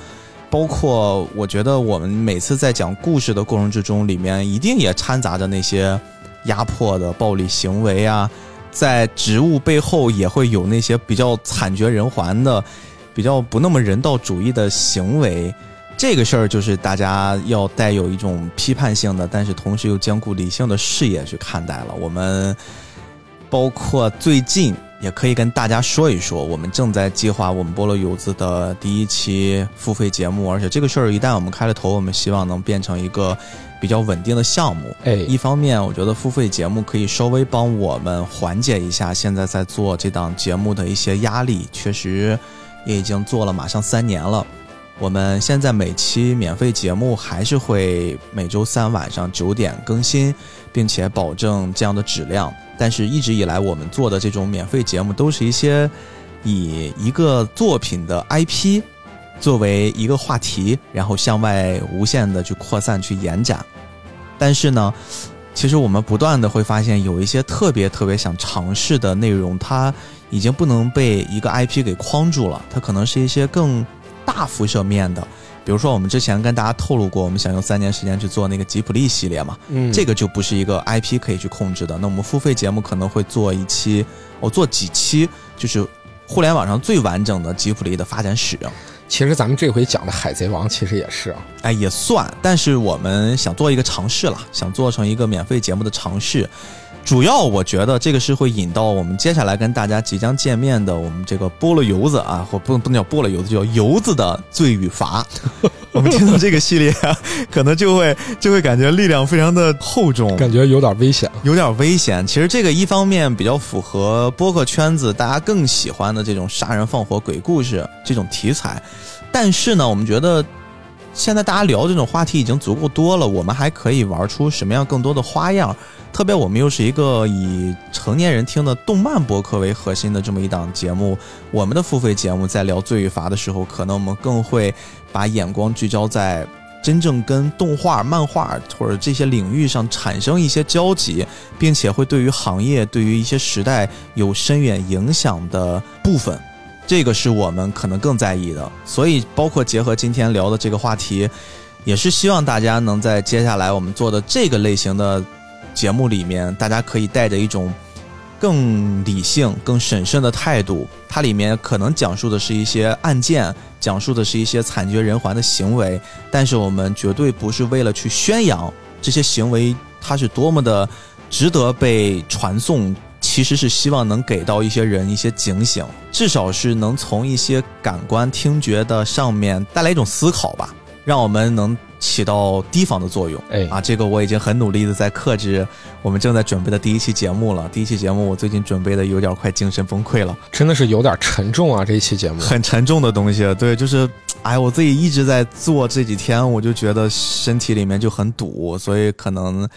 包括我觉得我们每次在讲故事的过程之中，里面一定也掺杂着那些压迫的暴力行为啊，在植物背后也会有那些比较惨绝人寰的、比较不那么人道主义的行为。这个事儿就是大家要带有一种批判性的，但是同时又兼顾理性的视野去看待了。我们包括最近也可以跟大家说一说，我们正在计划我们菠萝游子的第一期付费节目，而且这个事儿一旦我们开了头，我们希望能变成一个比较稳定的项目。哎，一方面，我觉得付费节目可以稍微帮我们缓解一下现在在做这档节目的一些压力，确实也已经做了马上三年了。我们现在每期免费节目还是会每周三晚上九点更新，并且保证这样的质量。但是，一直以来我们做的这种免费节目都是一些以一个作品的 IP 作为一个话题，然后向外无限的去扩散、去延展。但是呢，其实我们不断的会发现，有一些特别特别想尝试的内容，它已经不能被一个 IP 给框住了，它可能是一些更大辐射面的。比如说，我们之前跟大家透露过，我们想用三年时间去做那个吉普力系列嘛，嗯，这个就不是一个 IP 可以去控制的。那我们付费节目可能会做一期，我、做几期，就是互联网上最完整的吉普力的发展史。其实咱们这回讲的《海贼王》其实也是啊，哎，也算，但是我们想做一个尝试了，想做成一个免费节目的尝试。主要我觉得这个是会引到我们接下来跟大家即将见面的我们这个菠萝油子啊，或不不能叫菠萝油子，叫油子的罪与罚。我们听到这个系列，可能就会就会感觉力量非常的厚重，感觉有点危险。有点危险。其实这个一方面比较符合播客圈子大家更喜欢的这种杀人放火鬼故事这种题材，但是呢，我们觉得现在大家聊这种话题已经足够多了，我们还可以玩出什么样更多的花样。特别我们又是一个以成年人听的动漫播客为核心的这么一档节目，我们的付费节目在聊罪与罚的时候，可能我们更会把眼光聚焦在真正跟动画、漫画或者这些领域上产生一些交集，并且会对于行业、对于一些时代有深远影响的部分，这个是我们可能更在意的。所以，包括结合今天聊的这个话题，也是希望大家能在接下来我们做的这个类型的节目里面，大家可以带着一种更理性、更审慎的态度。它里面可能讲述的是一些案件，讲述的是一些惨绝人寰的行为，但是我们绝对不是为了去宣扬这些行为，它是多么的值得被传颂。其实是希望能给到一些人一些警醒，至少是能从一些感官听觉的上面带来一种思考吧，让我们能起到提防的作用。哎啊，这个我已经很努力的在克制我们正在准备的第一期节目了。第一期节目我最近准备的有点快精神崩溃了，真的是有点沉重啊！这一期节目，很沉重的东西。对，就是，哎，我自己一直在做这几天，我就觉得身体里面就很堵，所以可能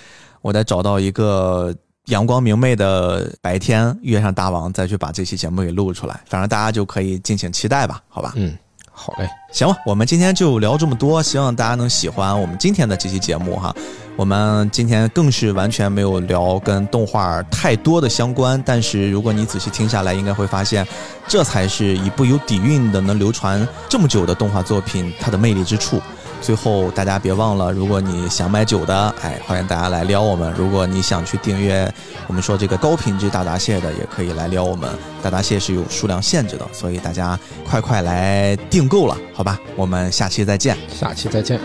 我得找到一个阳光明媚的白天，约上大王再去把这期节目给录出来。反正大家就可以敬请期待吧，好吧？嗯，好嘞，行吧，我们今天就聊这么多，希望大家能喜欢我们今天的这期节目哈。我们今天更是完全没有聊跟动画太多的相关，但是如果你仔细听下来，应该会发现，这才是一部有底蕴的、能流传这么久的动画作品它的魅力之处。最后，大家别忘了，如果你想买酒的，哎，欢迎大家来撩我们；如果你想去订阅我们说这个高品质大闸蟹的，也可以来撩我们。大闸蟹是有数量限制的，所以大家快快来订购了，好吧？我们下期再见。下期再见。